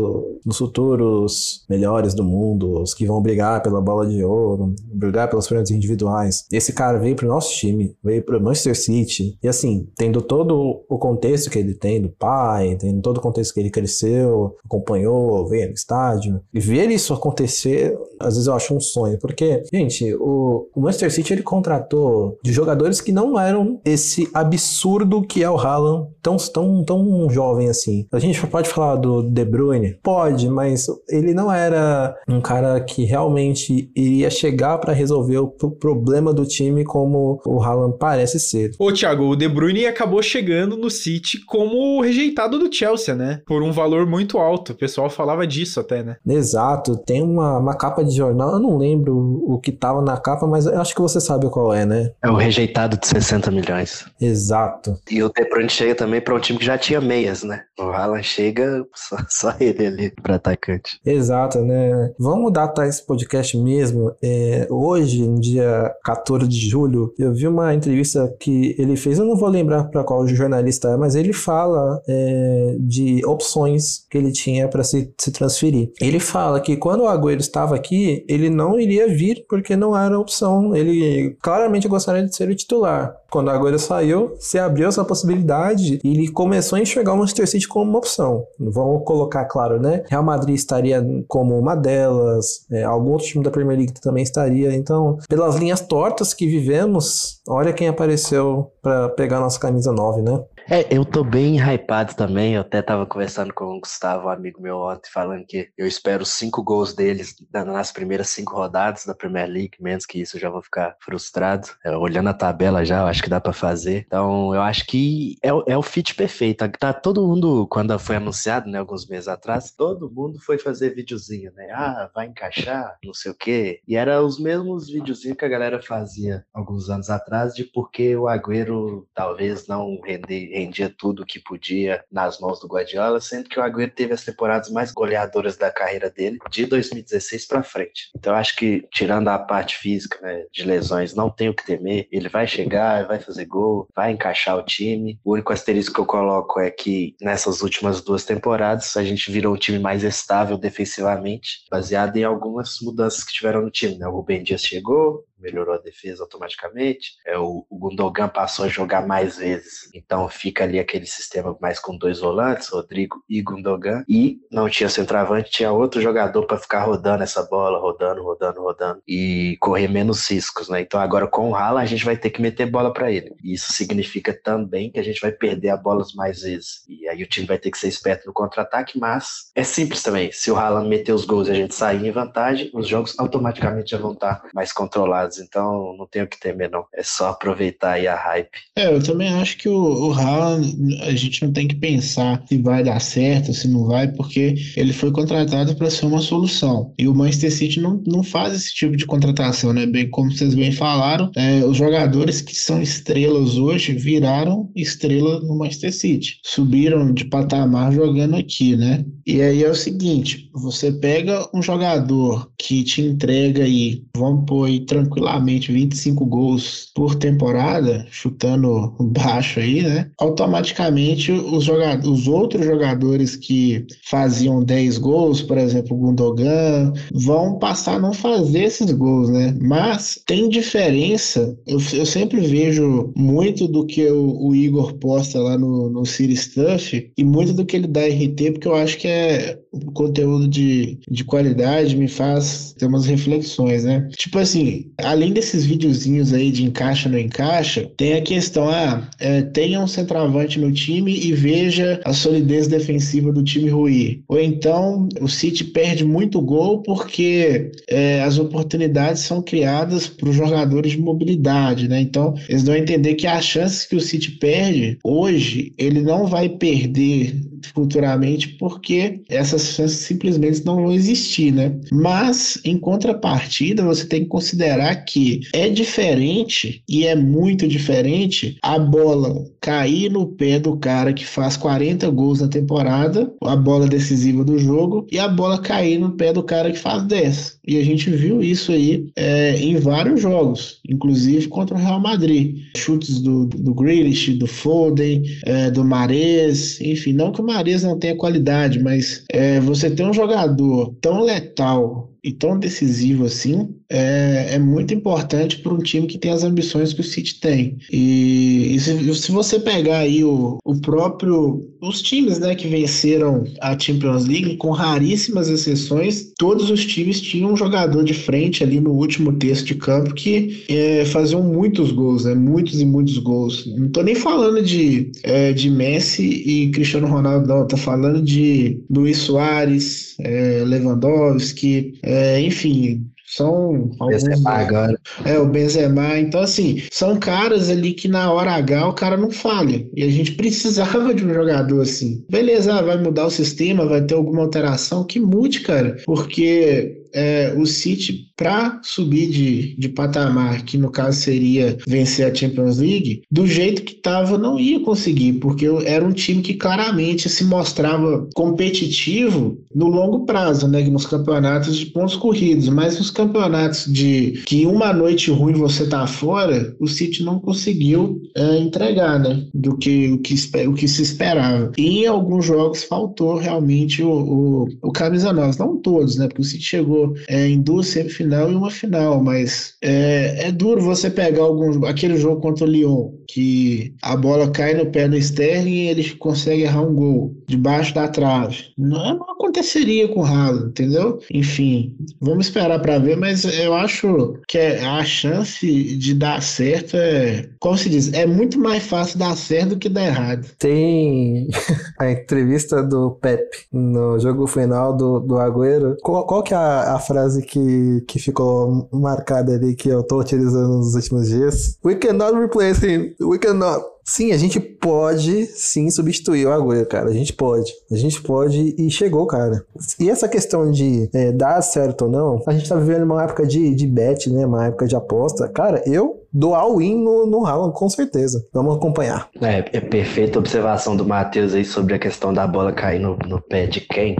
os futuros melhores do mundo, os que vão brigar pela bola de ouro, brigar pelos prêmios individuais. Esse cara veio pro nosso time, veio pro Manchester City, e assim, tendo todo o contexto que ele tem do pai, tem todo o contexto que ele cresceu, acompanhou, veio no estádio. E ver isso acontecer, às vezes eu acho um sonho, porque, gente, o, o Manchester City ele contratou de jogadores que não eram esse absurdo que é o Haaland, tão, tão, tão jovem assim. A gente pode falar do De Bruyne? Pode, mas ele não era um cara que realmente iria chegar para resolver o problema do time como o Haaland parece ser.
Ô, Thiago, o De Bruyne acabou chegando no City como rejeitado do Chelsea, né? Por um valor muito alto. O pessoal falava disso até, né?
Exato. Tem uma, uma capa de jornal, eu não lembro o que tava na capa, mas eu acho que você sabe qual é, né?
É o rejeitado de 60 milhões.
Exato.
E o De Bruyne chega também para um time que já tinha meias, né? O Haaland chega só, só ele ali para atacante.
Exato, né? Vamos datar esse podcast mesmo. É, hoje, no dia 14 de julho, eu vi uma entrevista que ele fez, eu não vou lembrar para qual jornalista é, mas ele fala é, de opções que ele tinha para se, se transferir. Ele fala que quando o Agüero estava aqui, ele não iria vir porque não era opção. Ele claramente gostaria de ser o titular. Quando o Agüero saiu, se abriu essa possibilidade e ele começou a enxergar o Manchester City como uma opção. Vamos colocar claro, né? Real Madrid estaria como uma delas, é, algum outro time da Premier League também estaria. Então, pelas linhas tortas que vivemos, olha quem apareceu para pegar nossa camisa 9, né?
É, eu tô bem hypado também. Eu até tava conversando com o Gustavo, um amigo meu ontem, falando que eu espero cinco gols deles nas primeiras cinco rodadas da Premier League. Menos que isso, eu já vou ficar frustrado. É, olhando a tabela já, eu acho que dá para fazer. Então, eu acho que é, é, o fit perfeito. Tá todo mundo, quando foi anunciado, né, alguns meses atrás, todo mundo foi fazer videozinho, né? Ah, vai encaixar, não sei o quê. E era os mesmos videozinhos que a galera fazia alguns anos atrás de porque o Agüero talvez não render rendia tudo que podia nas mãos do Guardiola, sendo que o Agüero teve as temporadas mais goleadoras da carreira dele de 2016 para frente. Então acho que tirando a parte física, né, de lesões, não tem o que temer. Ele vai chegar, vai fazer gol, vai encaixar o time. O único asterisco que eu coloco é que nessas últimas duas temporadas a gente virou um time mais estável defensivamente, baseado em algumas mudanças que tiveram no time. Né? O Rubem Dias chegou, melhorou a defesa automaticamente. É, o, o Gundogan passou a jogar mais vezes, então fica ali aquele sistema mais com dois volantes, Rodrigo e Gundogan. E não tinha centroavante, tinha outro jogador para ficar rodando essa bola, rodando, rodando, rodando e correr menos riscos, né? Então agora com o Haaland a gente vai ter que meter bola para ele. E isso significa também que a gente vai perder a bola mais vezes. E aí o time vai ter que ser esperto no contra-ataque, mas é simples também. Se o Haaland meter os gols e a gente sair em vantagem, os jogos automaticamente já vão estar mais controlados então não tenho o que temer, não. É só aproveitar aí a hype.
É, eu também acho que o, o Haaland, a gente não tem que pensar se vai dar certo, se não vai, porque ele foi contratado para ser uma solução. E o Manchester City não, não faz esse tipo de contratação, né? Bem, como vocês bem falaram, é, os jogadores que são estrelas hoje viraram estrela no Manchester City. Subiram de patamar jogando aqui, né? E aí é o seguinte: você pega um jogador que te entrega aí, vamos pôr aí tranquilamente 25 gols por temporada, chutando baixo aí, né? Automaticamente os, jogadores, os outros jogadores que faziam 10 gols, por exemplo, o Gundogan, vão passar a não fazer esses gols, né? Mas tem diferença. Eu, eu sempre vejo muito do que o, o Igor posta lá no, no City Stuff e muito do que ele dá RT, porque eu acho que é conteúdo de, de qualidade, me faz ter umas reflexões, né? Tipo assim, além desses videozinhos aí de encaixa não encaixa, tem a questão, ah, é, tenha um centroavante no time e veja a solidez defensiva do time ruir. Ou então o City perde muito gol porque é, as oportunidades são criadas para os jogadores de mobilidade, né? Então eles dão a entender que as chances que o City perde hoje, ele não vai perder futuramente porque essas chances simplesmente não vão existir, né? Mas em contrapartida, você tem que considerar que é diferente e é muito diferente a bola cair no pé do cara que faz 40 gols na temporada, a bola decisiva do jogo, e a bola cair no pé do cara que faz 10. E a gente viu isso aí é, em vários jogos, inclusive contra o Real Madrid. Chutes do, do Grealish, do Foden, é, do Mares, enfim, não que o Mares não tenha qualidade, mas é, você ter um jogador tão letal e tão decisivo assim é, é muito importante para um time que tem as ambições que o City tem. E, e se, se, você pegar aí o, o próprio. Os times né, que venceram a Champions League, com raríssimas exceções, todos os times tinham um jogador de frente ali no último terço de campo que é, faziam muitos gols, né? Muitos e muitos gols. Não tô nem falando de, é, de Messi e Cristiano Ronaldo, não. Tô falando de Luiz Soares, é, Lewandowski, é, enfim, são
alguns. Benzema agora.
É, o Benzema. Então, assim, são caras ali que na hora H o cara não falha. E a gente precisava de um jogador assim. Beleza, vai mudar o sistema, vai ter alguma alteração que mude, cara. Porque é, o City, para subir de, de patamar, que no caso seria vencer a Champions League, do jeito que estava, não ia conseguir, porque era um time que claramente se mostrava competitivo no longo prazo, né, nos campeonatos de pontos corridos, mas nos campeonatos de que uma noite ruim você tá fora, o City não conseguiu é, entregar, né, do que o que, o que se esperava. E em alguns jogos faltou realmente o, o, o camisa 9, não todos, né, porque o City chegou é, em duas semifinal e uma final, mas é, é duro você pegar alguns, aquele jogo contra o Lyon, que a bola cai no pé do Sterling e ele consegue errar um gol debaixo da trave. Não, não aconteceria com o Haaland, entendeu? Enfim, vamos esperar para ver, mas eu acho que é, a chance de dar certo é, como se diz, é muito mais fácil dar certo do que dar errado.
Tem a entrevista do Pep no jogo final do, do Agüero. Qual, qual que é a, a frase que, que ficou marcada ali que eu tô utilizando nos últimos dias. We cannot replace him. We cannot. Sim, a gente pode sim substituir o Agüero, cara. A gente pode. A gente pode e chegou, cara. E essa questão de é, dar certo ou não, a gente tá vivendo uma época de, de bet, né? Uma época de aposta. Cara, eu dou all-in no, no Haaland, com certeza. Vamos acompanhar.
É, é perfeita observação do Matheus aí sobre a questão da bola cair no, no pé de quem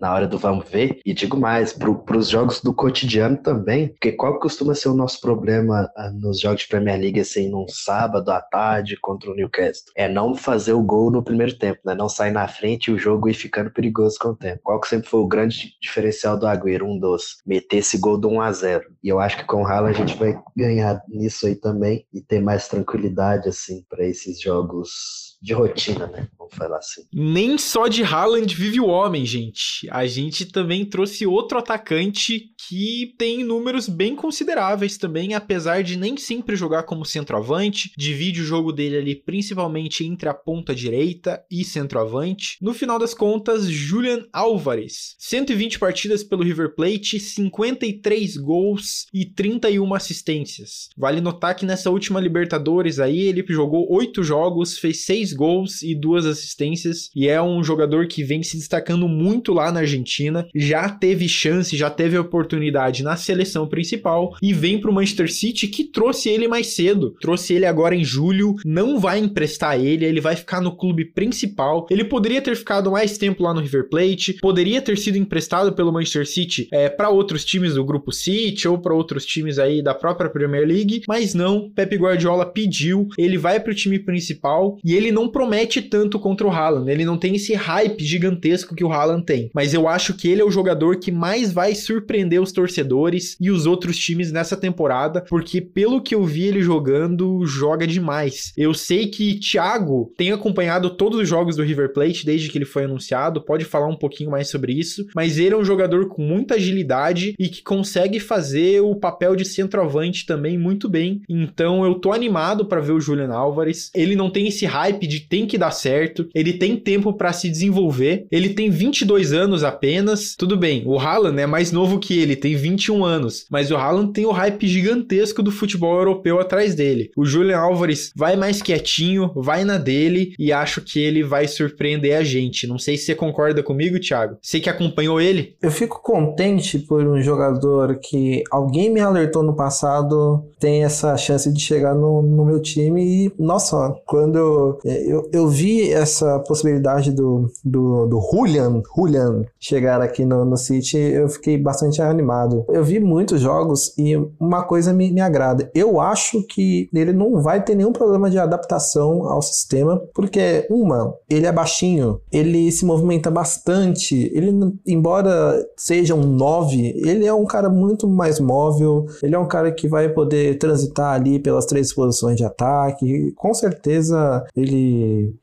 na hora do vamos ver. E digo mais, para os jogos do cotidiano também, porque qual costuma ser o nosso problema ah, nos jogos de Premier League, assim, num sábado à tarde contra o Newcastle? É não fazer o gol no primeiro tempo, né? Não sair na frente e o jogo ir ficando perigoso com o tempo. Qual que sempre foi o grande diferencial do Agüero? Um dos. Meter esse gol do 1 a 0 E eu acho que com o Haaland a gente vai ganhar nisso aí também e ter mais tranquilidade, assim, para esses jogos de rotina, né? Vamos falar assim.
Nem só de Haaland vive o homem, gente. A gente também trouxe outro atacante que tem números bem consideráveis também, apesar de nem sempre jogar como centroavante. Divide o jogo dele ali principalmente entre a ponta direita e centroavante. No final das contas, Julian Álvares. 120 partidas pelo River Plate, 53 gols e 31 assistências. Vale notar que nessa última Libertadores aí, ele jogou 8 jogos, fez 6 três gols e duas assistências e é um jogador que vem se destacando muito lá na Argentina. Já teve chance, já teve oportunidade na seleção principal e vem para o Manchester City que trouxe ele mais cedo. Trouxe ele agora em julho, não vai emprestar ele, ele vai ficar no clube principal. Ele poderia ter ficado mais tempo lá no River Plate, poderia ter sido emprestado pelo Manchester City é, para outros times do grupo City ou para outros times aí da própria Premier League, mas não. Pep Guardiola pediu, ele vai para o time principal e ele não promete tanto contra o Haaland. Ele não tem esse hype gigantesco que o Haaland tem. Mas eu acho que ele é o jogador que mais vai surpreender os torcedores e os outros times nessa temporada, porque pelo que eu vi ele jogando, joga demais. Eu sei que Thiago tem acompanhado todos os jogos do River Plate desde que ele foi anunciado, pode falar um pouquinho mais sobre isso, mas ele é um jogador com muita agilidade e que consegue fazer o papel de centroavante também muito bem. Então eu tô animado para ver o Julian Álvares. Ele não tem esse hype tem que dar certo, ele tem tempo para se desenvolver, ele tem 22 anos apenas. Tudo bem, o Haaland é mais novo que ele, tem 21 anos, mas o Haaland tem o hype gigantesco do futebol europeu atrás dele. O Julian Álvares vai mais quietinho, vai na dele e acho que ele vai surpreender a gente. Não sei se você concorda comigo, Thiago. Você que acompanhou ele?
Eu fico contente por um jogador que alguém me alertou no passado tem essa chance de chegar no, no meu time e, nossa, quando É, eu, eu vi essa possibilidade do, do, do Julian, Julian chegar aqui no, no City, eu fiquei bastante animado. Eu vi muitos jogos e uma coisa me, me agrada. Eu acho que ele não vai ter nenhum problema de adaptação ao sistema, porque, uma, ele é baixinho, ele se movimenta bastante, ele, embora seja um 9, ele é um cara muito mais móvel, ele é um cara que vai poder transitar ali pelas três posições de ataque, com certeza ele,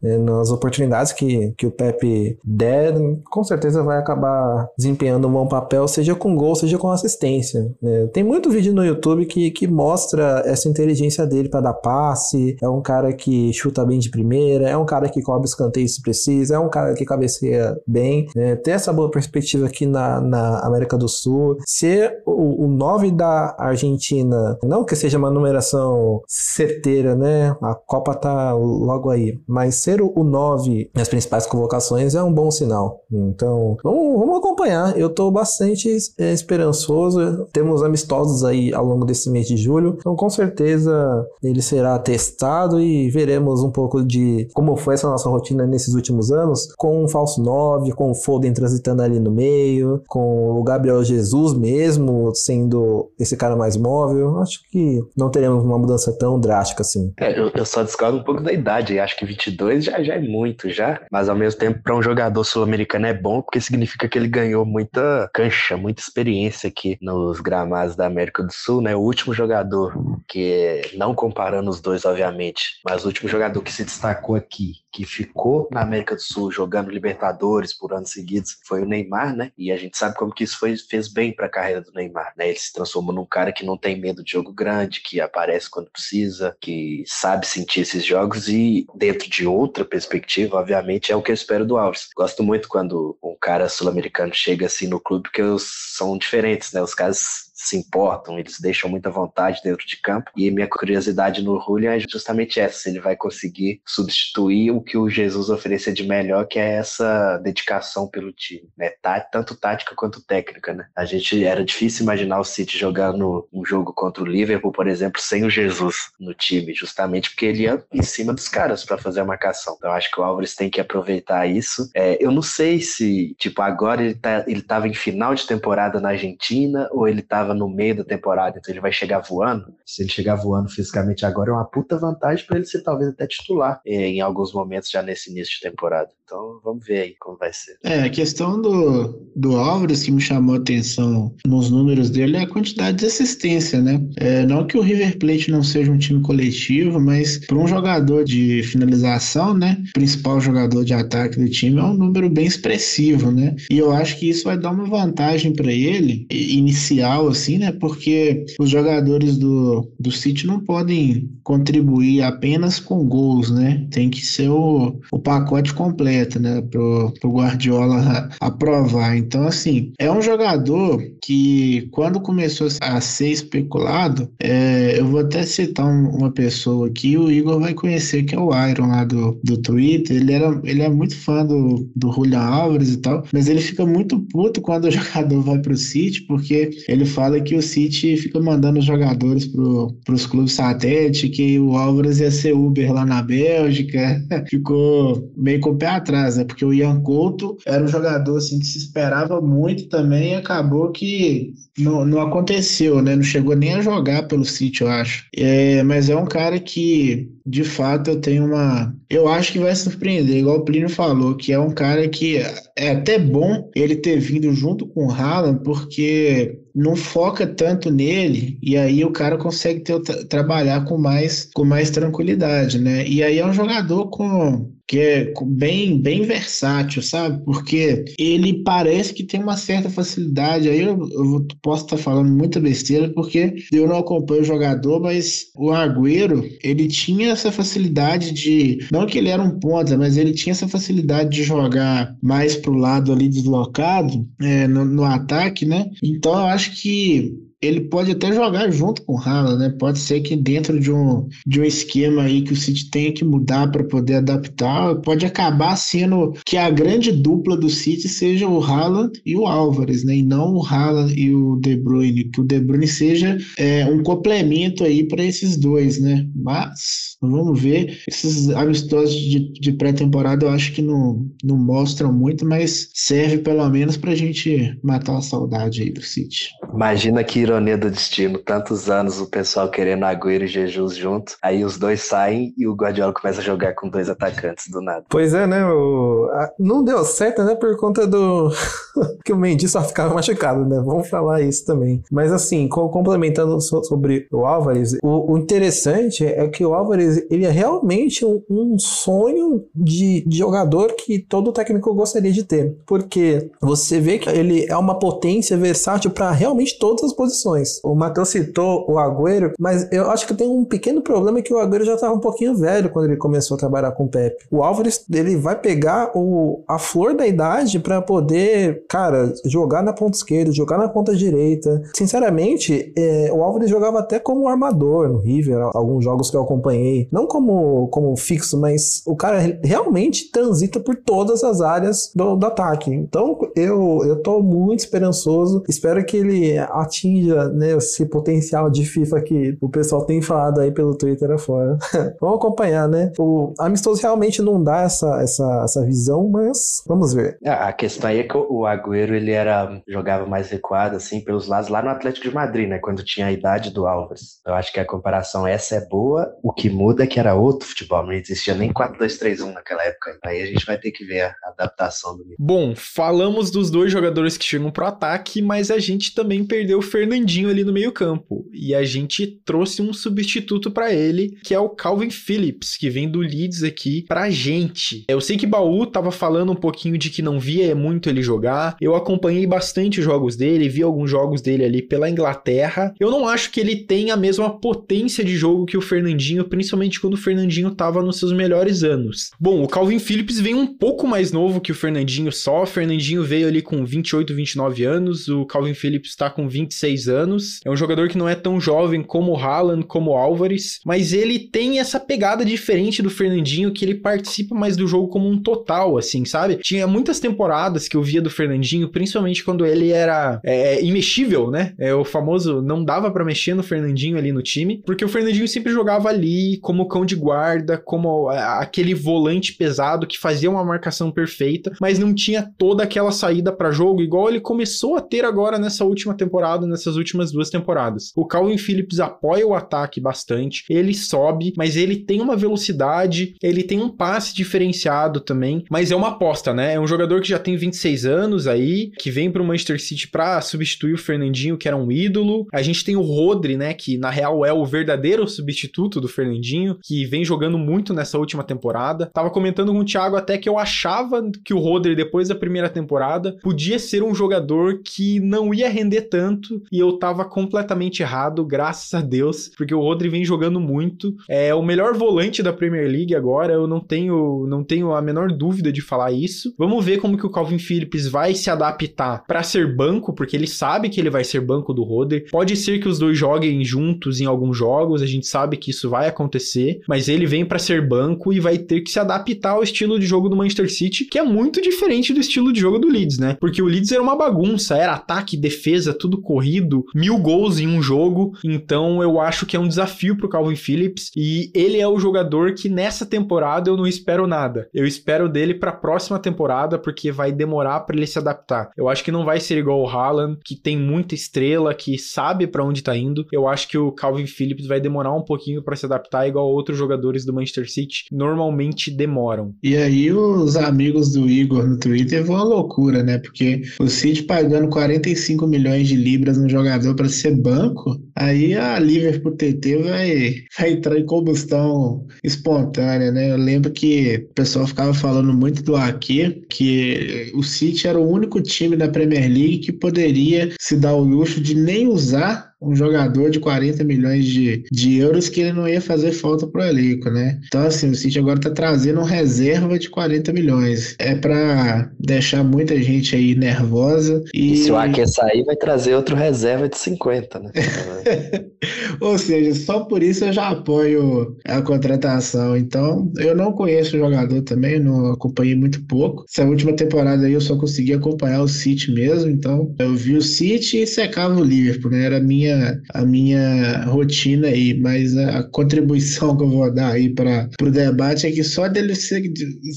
é, nas oportunidades que, que o Pepe der, com certeza vai acabar desempenhando um bom papel, seja com gol, seja com assistência. Né? Tem muito vídeo no YouTube que, que mostra essa inteligência dele para dar passe, é um cara que chuta bem de primeira, é um cara que cobre escanteio se precisa, é um cara que cabeceia bem, né? ter essa boa perspectiva aqui na, na América do Sul, ser o, o 9 da Argentina, não que seja uma numeração certeira, né? A Copa tá logo aí, mas ser o 9 nas principais convocações é um bom sinal. Então, vamos, vamos acompanhar. Eu tô bastante é, esperançoso. Temos amistosos aí ao longo desse mês de julho, então com certeza ele será testado e veremos um pouco de como foi essa nossa rotina nesses últimos anos, com um falso 9, com o Foden transitando ali no meio, com o Gabriel Jesus mesmo sendo esse cara mais móvel. Acho que não teremos uma mudança tão drástica assim.
É, eu, eu, só discordo um pouco da idade. Acho que 22 já, já é muito, já. Mas ao mesmo tempo, para um jogador sul-americano é bom, porque significa que ele ganhou muita cancha, muita experiência aqui nos gramados da América do Sul, né? O último jogador que, não comparando os dois, obviamente, mas o último jogador que se destacou aqui, que ficou na América do Sul jogando Libertadores por anos seguidos, foi o Neymar, né? E a gente sabe como que isso foi, fez bem para a carreira do Neymar, né? Ele se transformou num cara que não tem medo de jogo grande, que aparece quando precisa, que sabe sentir esses jogos e dentro de outra perspectiva, obviamente, é o que eu espero do Alves. Gosto muito quando um cara sul-americano chega assim no clube, porque são diferentes, né? Os caras se importam, eles deixam muita vontade dentro de campo. E minha curiosidade no Julian é justamente essa: se ele vai conseguir substituir o que o Jesus oferecia de melhor, que é essa dedicação pelo time, né? Tá, tanto tática quanto técnica, né? A gente era difícil imaginar o City jogando um jogo contra o Liverpool, por exemplo, sem o Jesus no time, justamente porque ele ia em cima dos caras para fazer a marcação. Então acho que o Álvares tem que aproveitar isso. É, eu não sei se, tipo, agora ele, tá, ele tava em final de temporada na Argentina ou ele tava no meio da temporada, então ele vai chegar voando. Se ele chegar voando fisicamente agora, é uma puta vantagem para ele ser talvez até titular é, em alguns momentos já nesse início de temporada. Então vamos ver aí como vai ser.
É, a questão do, do Álvares que me chamou a atenção nos números dele é a quantidade de assistência, né? É, não que o River Plate não seja um time coletivo, mas para um jogador de finalização, né? Principal jogador de ataque do time é um número bem expressivo, né? E eu acho que isso vai dar uma vantagem para ele inicial, assim, né? Porque os jogadores do, do City não podem contribuir apenas com gols, né? Tem que ser o, o pacote completo, né? Pro, pro Guardiola aprovar. Então, assim, é um jogador que quando começou a ser especulado, é, eu vou até citar um, uma pessoa aqui, o Igor vai conhecer, que é o Iron lá do, do Twitter. Ele, era, ele é muito fã do, do Julian Álvares e tal, mas ele fica muito puto quando o jogador vai pro City, porque ele fala que o City fica mandando os jogadores para os clubes satélite, que o Álvares ia ser Uber lá na Bélgica. Ficou meio com o pé atrás, né? Porque o Ian Couto era um jogador assim, que se esperava muito também e acabou que não, não aconteceu, né? Não chegou nem a jogar pelo City, eu acho. É, mas é um cara que, de fato, eu tenho uma. Eu acho que vai surpreender, igual o Plínio falou, que é um cara que é até bom ele ter vindo junto com o Haaland, porque não foca tanto nele e aí o cara consegue ter, trabalhar com mais com mais tranquilidade, né? E aí é um jogador com que é bem, bem versátil, sabe? Porque ele parece que tem uma certa facilidade. Aí eu, eu posso estar falando muita besteira, porque eu não acompanho o jogador, mas o Agüero, ele tinha essa facilidade de. Não que ele era um ponta, mas ele tinha essa facilidade de jogar mais pro lado ali deslocado, é, no, no ataque, né? Então eu acho que ele pode até jogar junto com o Haaland, né? Pode ser que dentro de um, de um esquema aí que o City tenha que mudar para poder adaptar, pode acabar sendo que a grande dupla do City seja o Haaland e o Álvares, né? E não o Haaland e o De Bruyne, que o De Bruyne seja é, um complemento aí para esses dois, né? Mas vamos ver. Esses amistosos de, de pré-temporada eu acho que não, não mostram muito, mas serve pelo menos para a gente matar a saudade aí do City.
Imagina que ironia do destino, tantos anos o pessoal querendo Agüero e Jesus junto, aí os dois saem e o Guardiola começa a jogar com dois atacantes do nada.
Pois é, né? O... Não deu certo, né? Por conta do. que o Mendy só ficava machucado, né? Vamos falar isso também. Mas assim, complementando sobre o Álvares, o, interessante é que o Álvares ele é realmente um, sonho de, jogador que todo técnico gostaria de ter. Porque você vê que ele é uma potência versátil para realmente todas as posições. O Matheus citou o Agüero, mas eu acho que tem um pequeno problema que o Agüero já estava um pouquinho velho quando ele começou a trabalhar com o Pepe. O Álvares, ele vai pegar o, a flor da idade para poder, cara, jogar na ponta esquerda, jogar na ponta direita. Sinceramente, é, o Álvares jogava até como armador no River, alguns jogos que eu acompanhei. Não como, como fixo, mas o cara realmente transita por todas as áreas do, do ataque. Então, eu, eu tô muito esperançoso. Espero que ele atinja né, esse potencial de FIFA que o pessoal tem falado aí pelo Twitter afora. Vamos acompanhar, né? O amistoso realmente não dá essa, essa, essa visão, mas vamos ver.
É, a questão aí é que o Agüero ele era jogava mais recuado assim pelos lados lá no Atlético de Madrid, né? Quando tinha a idade do Álvares. Eu acho que a comparação essa é boa. O que muda é que era outro futebol, não existia nem 4-2-3-1 naquela época. Aí a gente vai ter que ver a adaptação do.
Bom, falamos dos dois jogadores que chegam pro ataque, mas a gente também perdeu o Fernandinho ali no meio-campo e a gente trouxe um substituto para ele, que é o Calvin Phillips, que vem do Leeds aqui pra gente. Eu sei que Baú tava falando um pouquinho de que não via muito ele jogar. Eu acompanhei bastante os jogos dele, vi alguns jogos dele ali pela Inglaterra. Eu não acho que ele tenha a mesma potência de jogo que o Fernandinho, principalmente quando o Fernandinho tava nos seus melhores anos. Bom, o Calvin Phillips vem um pouco mais novo que o Fernandinho só. O Fernandinho veio ali com 28, 29 anos, o Calvin Phillips tá com 26 anos. É um jogador que não é tão jovem como o Haaland, como o Álvares, mas ele tem essa pegada diferente do Fernandinho, que ele participa mais do jogo como um total, assim, sabe? Tinha muitas temporadas que eu via do Fernandinho, principalmente quando ele era é, imexível, né? É o famoso não dava para mexer no Fernandinho ali no time, porque o Fernandinho sempre jogava ali como cão de guarda, como aquele volante pesado que fazia uma marcação perfeita, mas não tinha toda aquela saída para jogo igual ele começou a ter agora nessa última temporada, nessas últimas duas temporadas. O Calvin Phillips apoia o ataque bastante, ele sobe, mas ele tem uma velocidade, ele tem um passe diferenciado também, mas é uma aposta, né? É um jogador que já tem 26 anos aí, que vem pro Manchester City para substituir o Fernandinho, que era um ídolo. A gente tem o Rodri, né, que na real é o verdadeiro substituto do Fernandinho, que vem jogando muito nessa última temporada. Tava comentando com o Thiago até que eu achava que o Rodri depois da primeira temporada podia ser um jogador que não ia render tanto e eu tava completamente errado, graças a Deus, porque o Rodri vem jogando muito. É o melhor volante da Premier League agora, eu não tenho não tenho a menor dúvida de falar isso. Vamos ver como que o Calvin Phillips vai se adaptar para ser banco, porque ele sabe que ele vai ser banco do Rodri. Pode ser que os dois joguem juntos em alguns jogos, a gente sabe que isso vai acontecer, mas ele vem para ser banco e vai ter que se adaptar ao estilo de jogo do Manchester City, que é muito diferente do estilo de jogo do Leeds, né? Porque o Leeds era uma bagunça, era ataque, defesa, tudo corrido, mil gols em um jogo. Então eu acho que é um desafio pro Calvin Phillips e ele é o jogador que nessa temporada eu não espero nada. Eu espero dele para a próxima temporada porque vai demorar para ele se adaptar. Eu acho que não vai ser igual o Haaland, que tem muita estrela, que sabe para onde tá indo. Eu acho que o Calvin Phillips vai demorar um pouquinho para se adaptar igual outros jogadores do Manchester City normalmente demoram.
E aí os amigos do Igor no Twitter vão à loucura, né? Porque o City pagando 45 milhões de libras no jogador para ser banco, aí a Liverpool TT vai, vai entrar em combustão espontânea, né? Eu lembro que o pessoal ficava falando muito do Ake, que o City era o único time da Premier League que poderia se dar o luxo de nem usar um jogador de 40 milhões de, de euros que ele não ia fazer falta pro elenco, né? Então, assim, o City agora tá trazendo um reserva de 40 milhões. É para deixar muita gente aí nervosa. E,
e se o Ake sair, vai trazer outro reserva de 50, né?
Ou seja, só por isso eu já apoio a contratação. Então, eu não conheço o jogador também, não acompanhei muito pouco. Essa última temporada aí eu só consegui acompanhar o City mesmo, então eu vi o City e secava o Liverpool, né? Era a minha, a minha rotina aí, mas a, contribuição que eu vou dar aí para o debate é que só dele se,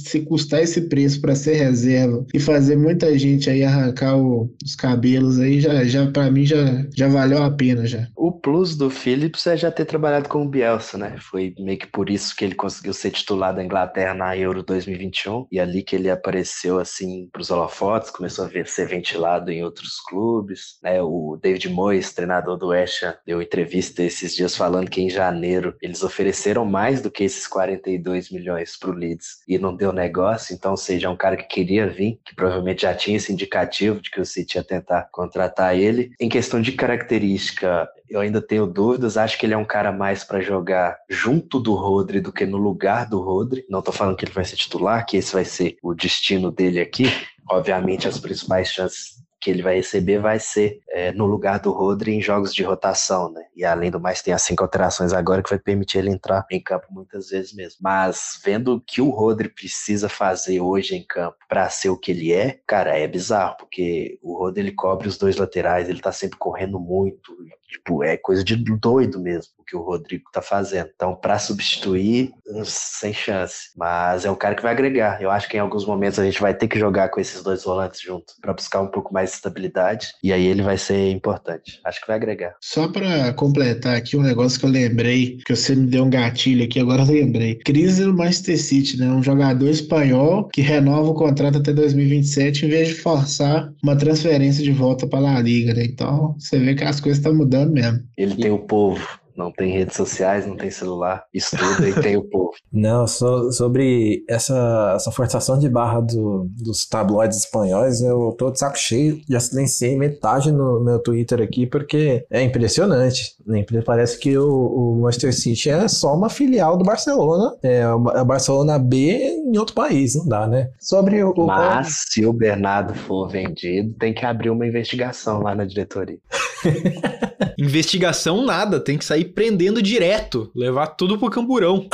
se custar esse preço para ser reserva e fazer muita gente aí arrancar o, os cabelos aí, já, já para mim já, já valeu a pena já.
O plus do Phillips é já ter trabalhado com o Bielsa, né? Foi meio que por isso que ele conseguiu ser titular da Inglaterra na Euro 2021 e ali que ele apareceu assim para os holofotes, começou a ver, ser ventilado em outros clubes, né? O David Moyes, treinador do West Ham, deu entrevista esses dias falando que em janeiro eles ofereceram mais do que esses 42 milhões para o Leeds e não deu negócio, então, ou seja, é um cara que queria vir, que provavelmente já tinha esse indicativo de que o City ia tentar contratar ele. Em questão de característica, eu ainda tenho dúvidas. Acho que ele é um cara mais para jogar junto do Rodri do que no lugar do Rodri. Não tô falando que ele vai ser titular, que esse vai ser o destino dele aqui. Obviamente, as principais chances que ele vai receber vai ser é, no lugar do Rodri em jogos de rotação, né? E além do mais, tem as cinco alterações agora que vai permitir ele entrar em campo muitas vezes mesmo. Mas vendo o que o Rodri precisa fazer hoje em campo para ser o que ele é, cara, é bizarro, porque o Rodri ele cobre os dois laterais, ele tá sempre correndo muito, Tipo, é coisa de doido mesmo o que o Rodrigo tá fazendo. Então, para substituir, sem chance. Mas é um cara que vai agregar. Eu acho que em alguns momentos a gente vai ter que jogar com esses dois volantes juntos para buscar um pouco mais de estabilidade. E aí ele vai ser importante. Acho que vai agregar.
Só para completar aqui um negócio que eu lembrei, que você me deu um gatilho aqui, agora eu lembrei. Crise no Manchester City, né? Um jogador espanhol que renova o contrato até 2027 em vez de forçar uma transferência de volta para a Liga, né? Então, você vê que as coisas estão mudando mesmo.
Ele tem o povo. Não tem redes sociais, não tem celular, estuda e tem o povo.
Não, so, sobre essa, essa forçação de barra do, dos tabloides espanhóis, eu tô de saco cheio. Já silenciei metade no meu Twitter aqui, porque é impressionante. Né? Parece que o, o Manchester City é só uma filial do Barcelona. É a Barcelona B em outro país, não dá, né?
Sobre o. Mas se o Bernardo for vendido, tem que abrir uma investigação lá na diretoria.
Investigação nada, tem que sair prendendo direto, levar tudo pro camburão.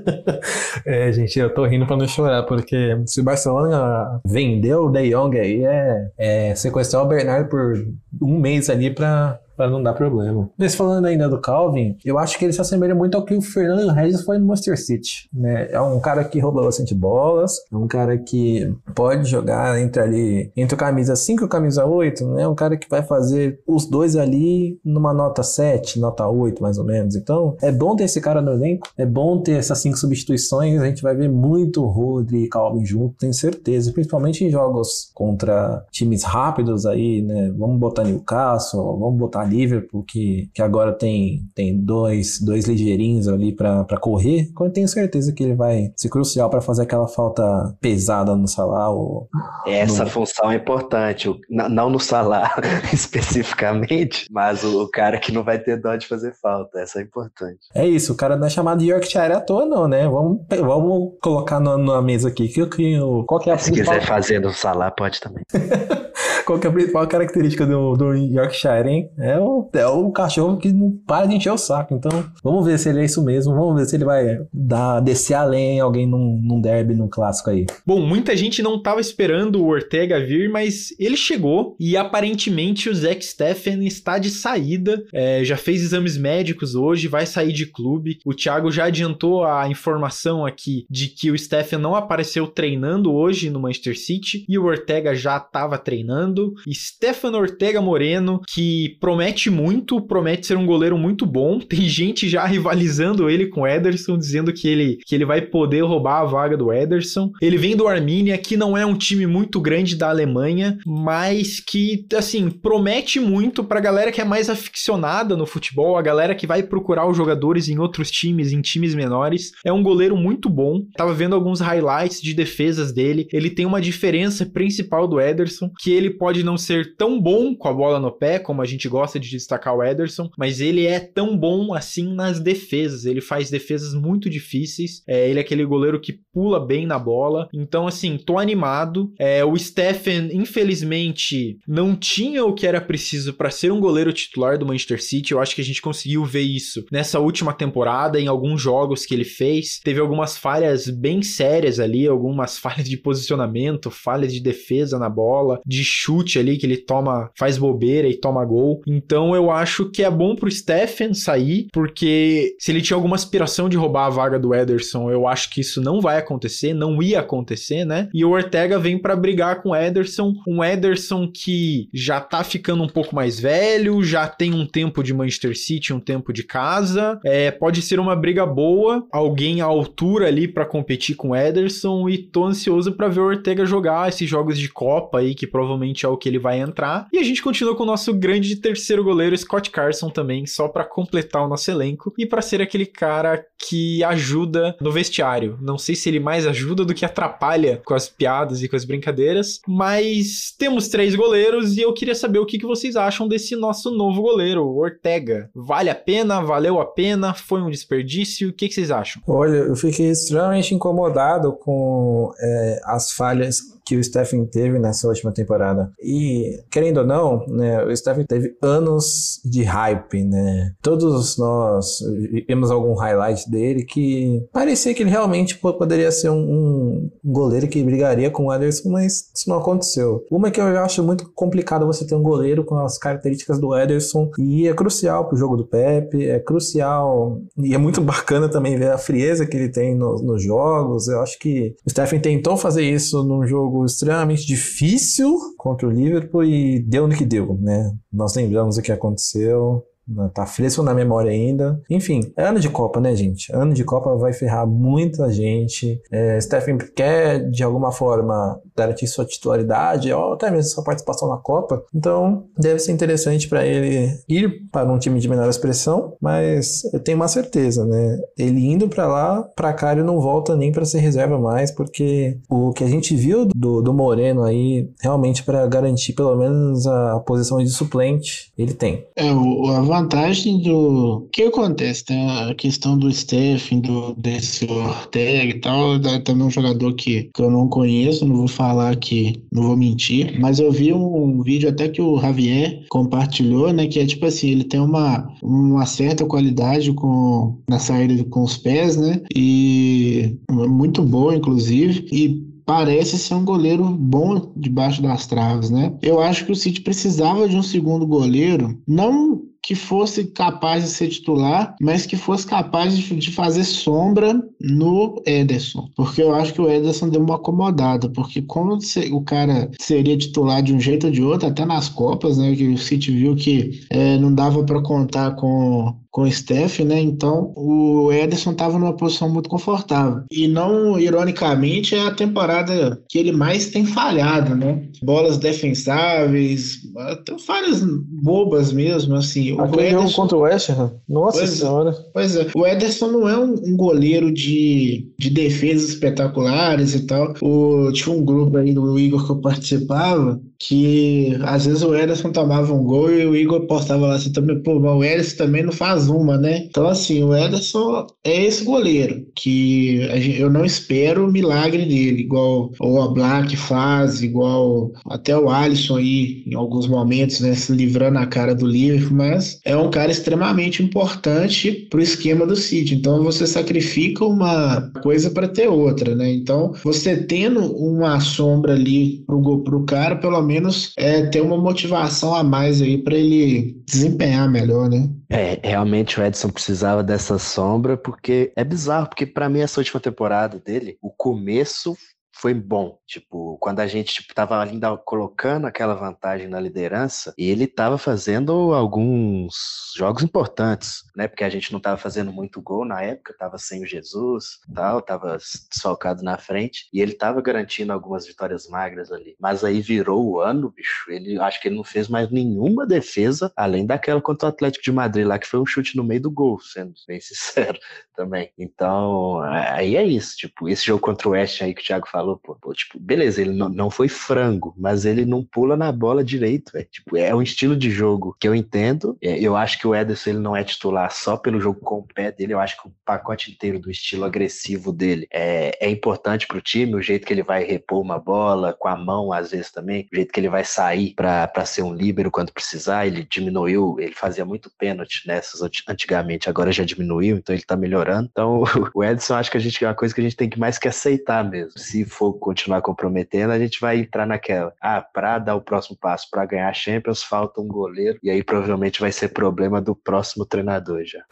é, gente, eu tô rindo pra não chorar, porque se o Barcelona vendeu o De Jong aí, é, é sequestrar o Bernardo por um mês ali pra para não dar problema. Mas falando ainda do Calvin, eu acho que ele se assemelha muito ao que o Fernando Regis foi no Manchester City, né? É um cara que rouba bastante bolas, é um cara que pode jogar entre ali, entre camisa 5 e camisa 8, né? É um cara que vai fazer os dois ali numa nota 7, nota 8 mais ou menos. Então, é bom ter esse cara no elenco, é bom ter essas cinco substituições, a gente vai ver muito Rodri e Calvin junto, tenho certeza, principalmente em jogos contra times rápidos aí, né? Vamos botar Newcastle, vamos botar Liverpool, que, que agora tem, tem dois, dois ligeirinhos ali para correr, eu tenho certeza que ele vai ser crucial para fazer aquela falta pesada no Salah. Ou
Essa no... função é importante, não no Salah especificamente, mas o, o, cara que não vai ter dó de fazer falta, essa é importante.
É isso, o cara não é chamado de Yorkshire à toa não, né? Vamos, vamos colocar na, na mesa aqui que, que,
qual que é a Se principal... quiser fazer no Salah, pode também.
qual que é a principal característica do, do Yorkshire, hein? É o, é o cachorro que não para de encher o saco. Então, vamos ver se ele é isso mesmo. Vamos ver se ele vai dar, descer além alguém num, num derby, num clássico aí.
Bom, muita gente não tava esperando o Ortega vir, mas ele chegou e aparentemente o Zack Steffen está de saída. É, já fez exames médicos hoje, vai sair de clube. O Thiago já adiantou a informação aqui de que o Steffen não apareceu treinando hoje no Manchester City e o Ortega já estava treinando. Stefano Ortega Moreno, que promete muito, promete ser um goleiro muito bom. Tem gente já rivalizando ele com o Ederson, dizendo que ele, que ele vai poder roubar a vaga do Ederson. Ele vem do Arminia, que não é um time muito grande da Alemanha, mas que, assim, promete muito pra galera que é mais aficionada no futebol, a galera que vai procurar os jogadores em outros times, em times menores. É um goleiro muito bom. Tava vendo alguns highlights de defesas dele. Ele tem uma diferença principal do Ederson, que ele pode não ser tão bom com a bola no pé, como a gente gosta gosta de destacar o Ederson, mas ele é tão bom assim nas defesas. Ele faz defesas muito difíceis. É, ele é aquele goleiro que pula bem na bola. Então, assim, tô animado. É, o Stephen, infelizmente, não tinha o que era preciso para ser um goleiro titular do Manchester City. Eu acho que a gente conseguiu ver isso nessa última temporada, em alguns jogos que ele fez. Teve algumas falhas bem sérias ali, algumas falhas de posicionamento, falhas de defesa na bola, de chute ali que ele toma, faz bobeira e toma gol. Então eu acho que é bom pro Stephen sair, porque se ele tinha alguma aspiração de roubar a vaga do Ederson, eu acho que isso não vai acontecer, não ia acontecer, né? E o Ortega vem para brigar com o Ederson, um Ederson que já tá ficando um pouco mais velho, já tem um tempo de Manchester City, um tempo de casa, é, pode ser uma briga boa, alguém à altura ali para competir com o Ederson e tô ansioso para ver o Ortega jogar esses jogos de Copa aí, que provavelmente é o que ele vai entrar. E a gente continua com o nosso grande terceiro goleiro, Scott Carson também, só para completar o nosso elenco e para ser aquele cara que ajuda no vestiário. Não sei se ele mais ajuda do que atrapalha com as piadas e com as brincadeiras, mas temos três goleiros e eu queria saber o que, que vocês acham desse nosso novo goleiro, Ortega. Vale a pena? Valeu a pena? Foi um desperdício? O que, que vocês acham?
Olha, eu fiquei extremamente incomodado com é, as falhas que o Stephen teve nessa última temporada. E, querendo ou não, né, o Stephen teve anos de hype, né? Todos nós vimos algum highlight dele que parecia que ele realmente poderia ser um, um goleiro que brigaria com o Ederson, mas isso não aconteceu. Uma que eu acho muito complicado você ter um goleiro com as características do Ederson e é crucial pro jogo do Pepe, é crucial e é muito bacana também ver a frieza que ele tem no, nos jogos. Eu acho que o Stephen tentou fazer isso num jogo jogo extremamente difícil contra o Liverpool e deu no que deu, né? Nós lembramos o que aconteceu. Tá fresco na memória ainda. Enfim, é ano de Copa, né, gente? Ano de Copa vai ferrar muita gente. É, Stephen quer, de alguma forma, garantir sua titularidade, ou até mesmo sua participação na Copa. Então, deve ser interessante para ele ir para um time de menor expressão, mas eu tenho uma certeza, né? Ele indo para lá, para cá ele não volta nem para ser reserva mais, porque o que a gente viu do, do Moreno aí, realmente para garantir pelo menos a posição de suplente, ele tem.
É, o, a vantagem do. Que acontece? Tem a questão do Stephen, do desse Ortega e tal. Também um jogador que, que eu não conheço, não vou falar que. Não vou mentir. Mas eu vi um vídeo até que o Javier compartilhou, né? Que é tipo assim, ele tem uma, uma certa qualidade com, na saída com os pés, né? E muito boa, inclusive. E parece ser um goleiro bom debaixo das traves, né? Eu acho que o City precisava de um segundo goleiro, não que fosse capaz de ser titular, mas que fosse capaz de, fazer sombra no Ederson. Porque eu acho que o Ederson deu uma acomodada, porque como o cara seria titular de um jeito ou de outro, até nas Copas, né, que o City viu que é, não dava para contar com com o Steph, né? Então o Ederson estava numa posição muito confortável. E não, ironicamente, é a temporada que ele mais tem falhado, né? Bolas defensáveis, até falhas bobas mesmo, assim.
Aquele Ederson... contra o West Ham, nossa
pois
é, senhora.
Pois é, o Ederson não é um, um, goleiro de, de defesas espetaculares e tal. O, tinha um grupo aí do Igor que eu participava, que às vezes o Ederson tomava um gol e o Igor postava lá assim também, pô, mas o Ederson também não faz uma, né? Então, assim, o Ederson é esse goleiro que eu não espero o milagre dele, igual o Black faz, igual até o Alisson aí, em alguns momentos, né, se livrando a cara do Liverpool, mas é um cara extremamente importante pro esquema do City. Então, você sacrifica uma coisa para ter outra, né? Então, você tendo uma sombra ali pro, pro cara, pelo menos é, ter uma motivação a mais aí para ele desempenhar melhor, né?
É, realmente o Edson precisava dessa sombra, porque é bizarro, porque para mim essa última temporada dele, o começo foi bom. Tipo, quando a gente tipo, tava ainda colocando aquela vantagem na liderança, e ele tava fazendo alguns jogos importantes, né? Porque a gente não tava fazendo muito gol na época, tava sem o Jesus, tal, tava desfalcado na frente, e ele tava garantindo algumas vitórias magras ali. Mas aí virou o ano, bicho. Ele acho que ele não fez mais nenhuma defesa, além daquela contra o Atlético de Madrid lá, que foi um chute no meio do gol, sendo bem sincero também. Então, aí é isso, tipo, esse jogo contra o West aí que o Thiago falou pô, pô tipo, beleza, ele não, não foi frango, mas ele não pula na bola direito. Tipo, é um estilo de jogo que eu entendo. É, eu acho que o Ederson ele não é titular só pelo jogo com o pé dele, eu acho que o pacote inteiro do estilo agressivo dele é, é importante pro time, o jeito que ele vai repor uma bola, com a mão às vezes também, o jeito que ele vai sair para ser um líbero quando precisar, ele diminuiu, ele fazia muito pênalti nessas antigamente, agora já diminuiu, então ele tá melhorando. Então o Edson acho que a gente é uma coisa que a gente tem que mais que aceitar mesmo. Se for continuar comprometendo, a gente vai entrar naquela. Ah, para dar o próximo passo para ganhar a Champions, falta um goleiro e aí provavelmente vai ser problema do próximo treinador já.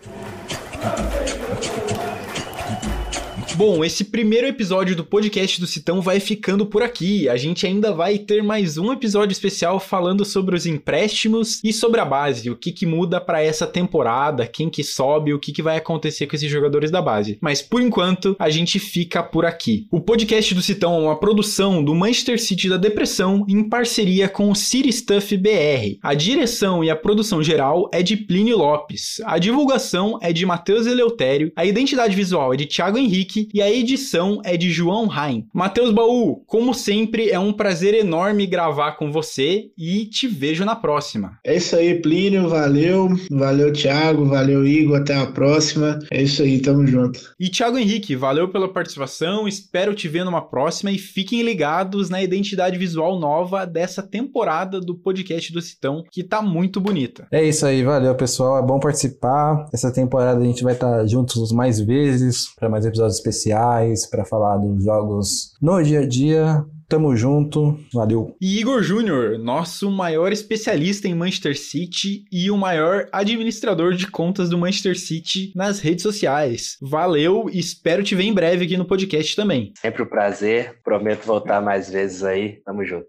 Bom, esse primeiro episódio do podcast do Citão vai ficando por aqui. A gente ainda vai ter mais um episódio especial falando sobre os empréstimos e sobre a base, o que, que muda para essa temporada, quem que sobe, o que, que vai acontecer com esses jogadores da base. Mas por enquanto, a gente fica por aqui. O podcast do Citão é uma produção do Manchester City da Depressão em parceria com o City Stuff BR. A direção e a produção geral é de Plínio Lopes. A divulgação é de Matheus Eleutério. A identidade visual é de Thiago Henrique e a edição é de João Rain. Matheus Baú, como sempre, é um prazer enorme gravar com você e te vejo na próxima.
É isso aí, Plínio, valeu. Valeu, Thiago, valeu, Igor, até a próxima. É isso aí, tamo junto.
E Thiago Henrique, valeu pela participação, espero te ver numa próxima e fiquem ligados na identidade visual nova dessa temporada do podcast do Citão, que tá muito bonita.
É isso aí, valeu, pessoal. É bom participar. Essa temporada a gente vai estar juntos mais vezes para mais episódios especiais especiais para falar dos jogos no dia a dia. Tamo junto, valeu.
E Igor Júnior, nosso maior especialista em Manchester City e o maior administrador de contas do Manchester City nas redes sociais. Valeu e espero te ver em breve aqui no podcast também.
Sempre um prazer, prometo voltar mais vezes aí. Tamo junto.